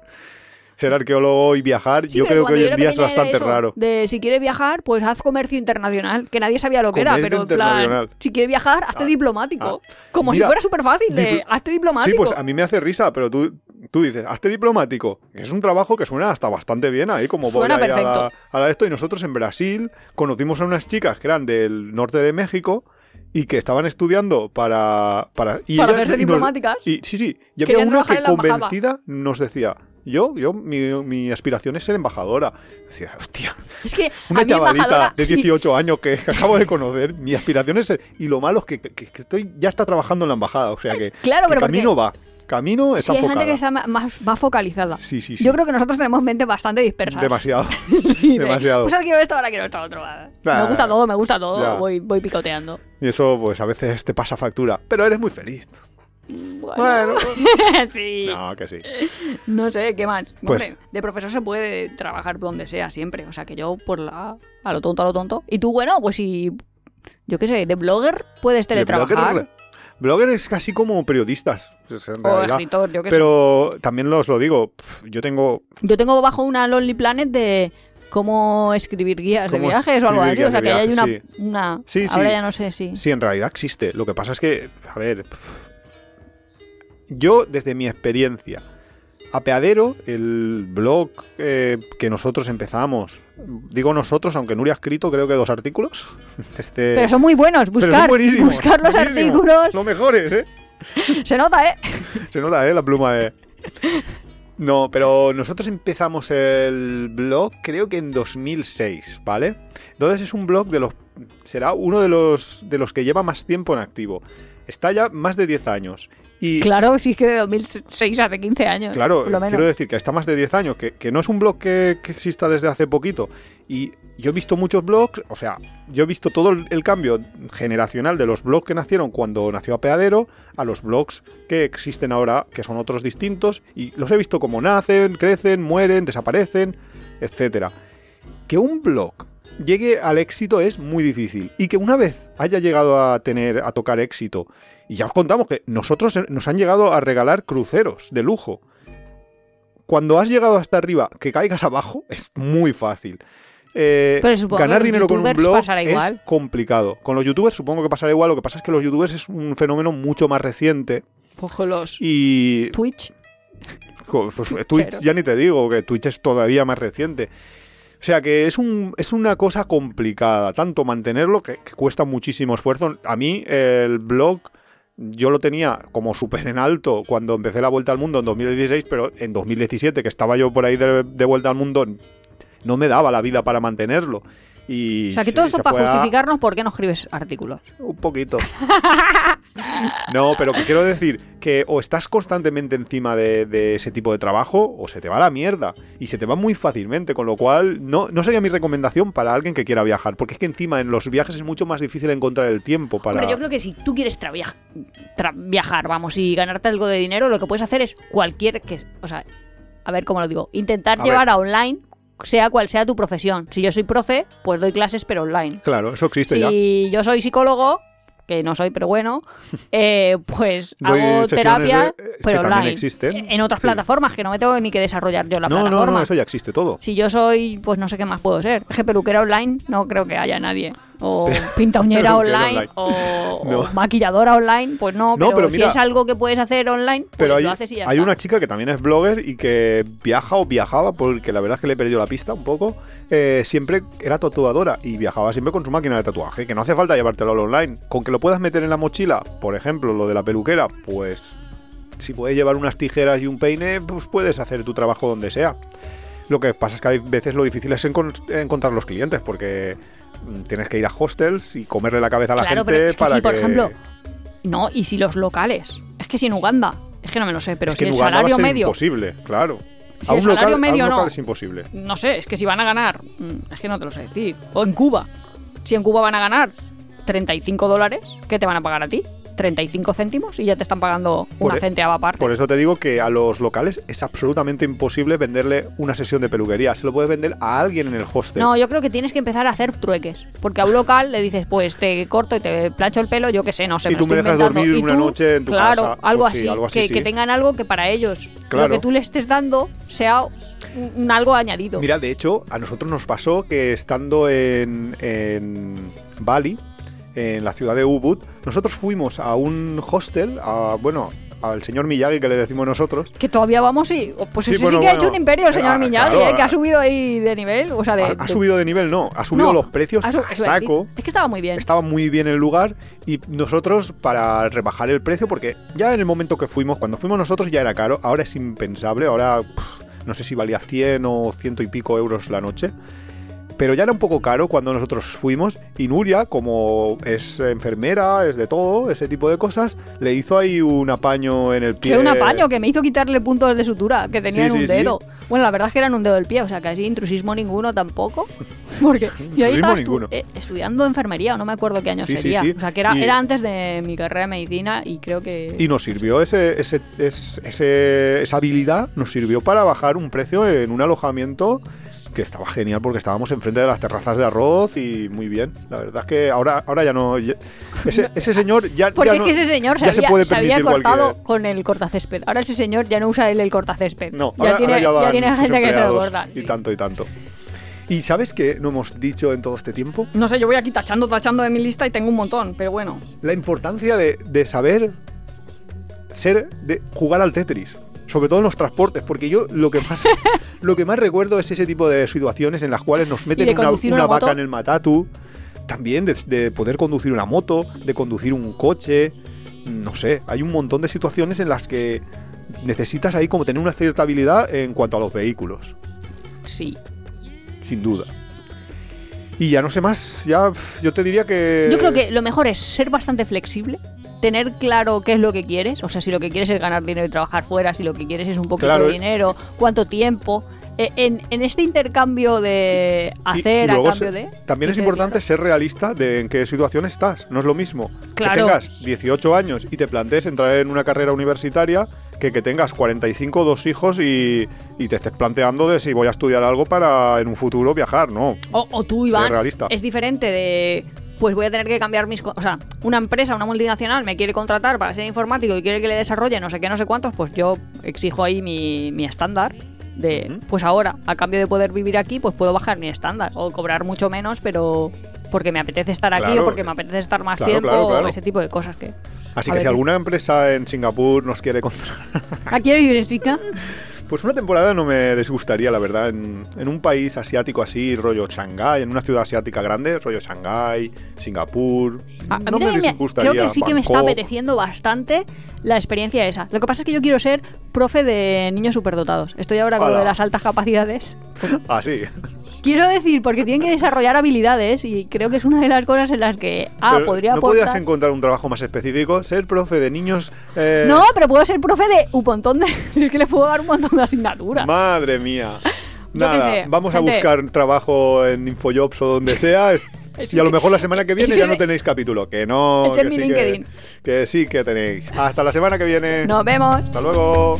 Ser arqueólogo y viajar, Sí, yo creo que hoy en día es bastante eso, raro. De si quieres viajar, pues haz comercio internacional, que nadie sabía lo que era, pero en plan, si quieres viajar, hazte Ah, diplomático. ah. Como Mira, si fuera súper fácil de hazte diplomático. Sí, pues a mí me hace risa, pero tú, tú dices, hazte diplomático, que es un trabajo que suena hasta bastante bien ahí, como voy ahí a la, a la esto. Y nosotros en Brasil conocimos a unas chicas que eran del norte de México y que estaban estudiando para... Para, y Para ellas- hacerse y nos- diplomáticas. y, sí, sí, y había una que convencida nos decía... Yo, yo, mi, mi aspiración es ser embajadora. Decía, hostia, Es que una chavalita embajadora, de sí, 18 años que, acabo de conocer, mi aspiración es ser... Y lo malo es que, que- que estoy, ya está trabajando en la embajada, o sea que, Claro, que pero porque- camino va. Camino sí, está hay gente que está ma- más, más focalizada. Sí, sí, sí. Yo creo que nosotros tenemos mente bastante dispersa. Demasiado. Sí, de, demasiado. Pues ahora quiero esto, ahora quiero esto otro. Nah, me gusta todo, me gusta todo. Voy, voy picoteando. Y eso, pues a veces te pasa factura. Pero eres muy feliz. Bueno. sí. No, que sí. No sé, ¿qué más? Pues- Hombre, de profesor se puede trabajar donde sea siempre. O sea, que yo por la... A lo tonto, a lo tonto. Y tú, bueno, pues si... Yo qué sé, de blogger puedes De teletrabajar. Blogger, blogger es casi como periodistas, en O realidad. escritor, yo qué sé. Pero también os lo digo, yo tengo Yo tengo bajo una Lonely Planet de cómo escribir guías de viajes o algo así. O sea, que ahí hay una... viajes, una Sí, ahora sí. ya no sé si... Sí, en realidad existe. Lo que pasa es que, a ver, yo desde mi experiencia, Apeadero, el blog eh, que nosotros empezamos, digo nosotros, aunque Nuria ha escrito creo que dos artículos. Pero son muy buenos. Buscar, los artículos. Los mejores, ¿eh? Se nota, ¿eh? Se nota, ¿eh? La pluma de... No, pero nosotros empezamos el blog creo que en 2006, ¿vale? Entonces es un blog de los... Será uno de los, de los que lleva más tiempo en activo. Está ya más de 10 años. Y Claro, si es que de 2006 hace 15 años. Claro, por lo menos. quiero decir que está más de 10 años, que, que no es un blog que, que exista desde hace poquito. Y yo he visto muchos blogs, o sea, yo he visto todo el, el cambio generacional de los blogs que nacieron cuando nació Apeadero a los blogs que existen ahora, que son otros distintos, y los he visto como nacen, crecen, mueren, desaparecen, etcétera. Que un blog llegue al éxito es muy difícil. Y que una vez haya llegado a tener, a tocar éxito, y ya os contamos que nosotros nos han llegado a regalar cruceros de lujo. Cuando has llegado hasta arriba, que caigas abajo es muy fácil. Eh, Pero ganar dinero con un youtubers blog igual. es complicado. Con los youtubers supongo que pasará igual. Lo que pasa es que los youtubers es un fenómeno mucho más reciente. Pues con los Y Twitch. Pues, Twitch ya ni te digo, que Twitch es todavía más reciente. O sea que es, un, es una cosa complicada, tanto mantenerlo que, cuesta muchísimo esfuerzo. A mí el blog yo lo tenía como súper en alto cuando empecé la vuelta al mundo en 2016, pero en 2017, que estaba yo por ahí de, de vuelta al mundo, no me daba la vida para mantenerlo. Y O sea, que todo esto se para a- justificarnos por qué no escribes artículos. un poquito. No, pero que quiero decir que o estás constantemente encima de, de ese tipo de trabajo o se te va a la mierda. Y se te va muy fácilmente, con lo cual no, no sería mi recomendación para alguien que quiera viajar. Porque es que encima en los viajes es mucho más difícil encontrar el tiempo para... Hombre, yo creo que si tú quieres tra- viaj- tra- viajar, vamos, y ganarte algo de dinero, lo que puedes hacer es cualquier que, o sea, a ver cómo lo digo, intentar A llevar ver. a online, sea cual sea tu profesión. Si yo soy profe, pues doy clases pero online. Claro, eso existe ya. Si yo soy psicólogo, que no soy, pero bueno, eh, pues Doy hago terapia, de- que pero online. existen. En otras Sí. plataformas, que no me tengo ni que desarrollar yo la No, no, plataforma. no, eso ya existe todo. Si yo soy, pues no sé qué más puedo ser. Es que peluquera online no creo que haya nadie. O pinta uñera Peluquera online, online. O, No. o maquilladora online, pues no. No, pero, pero si es algo que puedes hacer online, pues Pero hay, lo haces y ya hay está. una chica que también es blogger y que viaja o viajaba, porque la verdad es que le he perdido la pista un poco. eh, siempre era tatuadora y viajaba siempre con su máquina de tatuaje, que no hace falta llevártelo al online. Con que lo puedas meter en la mochila, por ejemplo, lo de la peluquera, pues si puedes llevar unas tijeras y un peine, pues puedes hacer tu trabajo donde sea. Lo que pasa es que hay veces lo difícil es encon- encontrar los clientes, porque tienes que ir a hostels y comerle la cabeza a la Claro, gente pero es que para si, por que- ejemplo, No, y si los locales. Es que si en Uganda, es que no me lo sé, pero es si que en el Uganda va a salario ser medio. imposible, claro. Si a el un local, salario a un medio local no. es imposible. No sé, es que si van a ganar. mm, Es que no te lo sé decir. O en Cuba. Si en Cuba van a ganar 35 dólares, ¿qué te van a pagar a ti? 35 céntimos y ya te están pagando Por una e- centeava parte. Por eso te digo que a los locales es absolutamente imposible venderle una sesión de peluquería. Se lo puedes vender a alguien en el hostel. No, yo creo que tienes que empezar a hacer trueques. Porque a un local le dices, pues te corto y te plancho el pelo, yo qué sé, no sé. Y tú me dejas inventando. dormir Y una tú, noche en tu claro, casa. Algo, Pues sí, algo así, que, sí. que tengan algo que para ellos Claro. lo que tú le estés dando sea algo añadido. Mira, de hecho, a nosotros nos pasó que estando en, en Bali, en la ciudad de Ubud, nosotros fuimos a un hostel, a, bueno, al señor Miyagi que le decimos nosotros. Que todavía vamos y. Pues Sí, ese bueno, sí que ha hecho un imperio, el señor Ah, Miyagi, claro, eh, que ah. ha subido ahí de nivel. O sea, de. Ha, subido de nivel, no, ha subido No, los precios a saco. Es que estaba muy bien. Estaba muy bien el lugar y nosotros para rebajar el precio, porque ya en el momento que fuimos, cuando fuimos nosotros ya era caro, ahora es impensable, ahora pff, no sé si valía 100 o ciento y pico euros la noche. Pero ya era un poco caro cuando nosotros fuimos y Nuria, como es enfermera, es de todo, ese tipo de cosas, le hizo ahí un apaño en el pie. Que un apaño que me hizo quitarle puntos de sutura que tenía Sí, en un sí, sí. dedo. Bueno, la verdad es que era en un dedo del pie, o sea, casi intrusismo ninguno tampoco. Porque yo ahí estaba estu- eh, estudiando enfermería, no me acuerdo qué año Sí, sí, sería. sí. O sea, que era, Y- era antes de mi carrera de medicina y creo que. Y nos sirvió ese, ese, es- ese- esa habilidad, nos sirvió para bajar un precio en un alojamiento que estaba genial porque estábamos enfrente de las terrazas de arroz y muy bien. La verdad es que ahora, ahora ya no. ya- ese, ese señor ya. Porque ya es no- que ese señor se ya se había, puede se había permitir cortado cualquier- con el cortacésped. Ahora ese señor ya no usa él el cortacésped. No, ya ahora, tiene, ahora ya ya tiene gente que se lo corta. Y sí. tanto y tanto. ¿Y sabes qué no hemos dicho en todo este tiempo? No sé, yo voy aquí tachando, tachando de mi lista y tengo un montón, pero bueno. La importancia de, de saber ser, de jugar al Tetris. Sobre todo en los transportes, porque yo lo que más lo que más recuerdo es ese tipo de situaciones en las cuales nos meten una, conducir una una vaca en el matatu, también de, de poder conducir una moto, de conducir un coche, no sé, hay un montón de situaciones en las que necesitas ahí como tener una cierta habilidad en cuanto a los vehículos, Sí. sin duda. Y ya no sé más, ya yo te diría que Yo creo que lo mejor es ser bastante flexible, tener claro qué es lo que quieres, o sea, si lo que quieres es ganar dinero y trabajar fuera, si lo que quieres es un poquito Claro. de dinero, cuánto tiempo. Eh, En, en este intercambio de hacer y luego a cambio se- de... También es importante ser realista de en qué situación estás. No es lo mismo Claro. que tengas 18 años y te plantees entrar en una carrera universitaria que que tengas 45, dos hijos y, y te estés planteando de si voy a estudiar algo para en un futuro viajar, ¿no? O, o tú, Ser Iván, realista. es diferente de... Pues voy a tener que cambiar mis... O sea, una empresa, una multinacional me quiere contratar para ser informático y quiere que le desarrolle no sé qué, no sé cuántos, pues yo exijo ahí mi, mi estándar de... Pues ahora, a cambio de poder vivir aquí, pues puedo bajar mi estándar o cobrar mucho menos, pero porque me apetece estar aquí Claro. o porque me apetece estar más Claro, tiempo claro, o claro. ese tipo de cosas que... Así que si alguna empresa en Singapur nos quiere contratar, ¿Ah, en Sica? pues una temporada no me disgustaría, la verdad, en, en un país asiático así, rollo Shanghái, en una ciudad asiática grande, rollo Shanghái, Singapur, A, a mí no me disgustaría. creo que sí que me está apeteciendo bastante la experiencia esa. Lo que pasa es que yo quiero ser profe de niños superdotados. Estoy ahora con lo de las altas capacidades. Ah, sí. Quiero decir, porque tienen que desarrollar habilidades y creo que es una de las cosas en las que A Pero podría ¿No aportar. podías encontrar un trabajo más específico? Ser profe de niños... eh, No, pero puedo ser profe de un montón de. Es que les puedo dar un montón de asignaturas. Madre mía. Nada, vamos a buscar trabajo en Infojobs o donde sea. y a lo mejor la semana que viene ya no tenéis capítulo. Que no. Que sí. Que, que sí que tenéis. Hasta la semana que viene. Nos vemos. Hasta luego.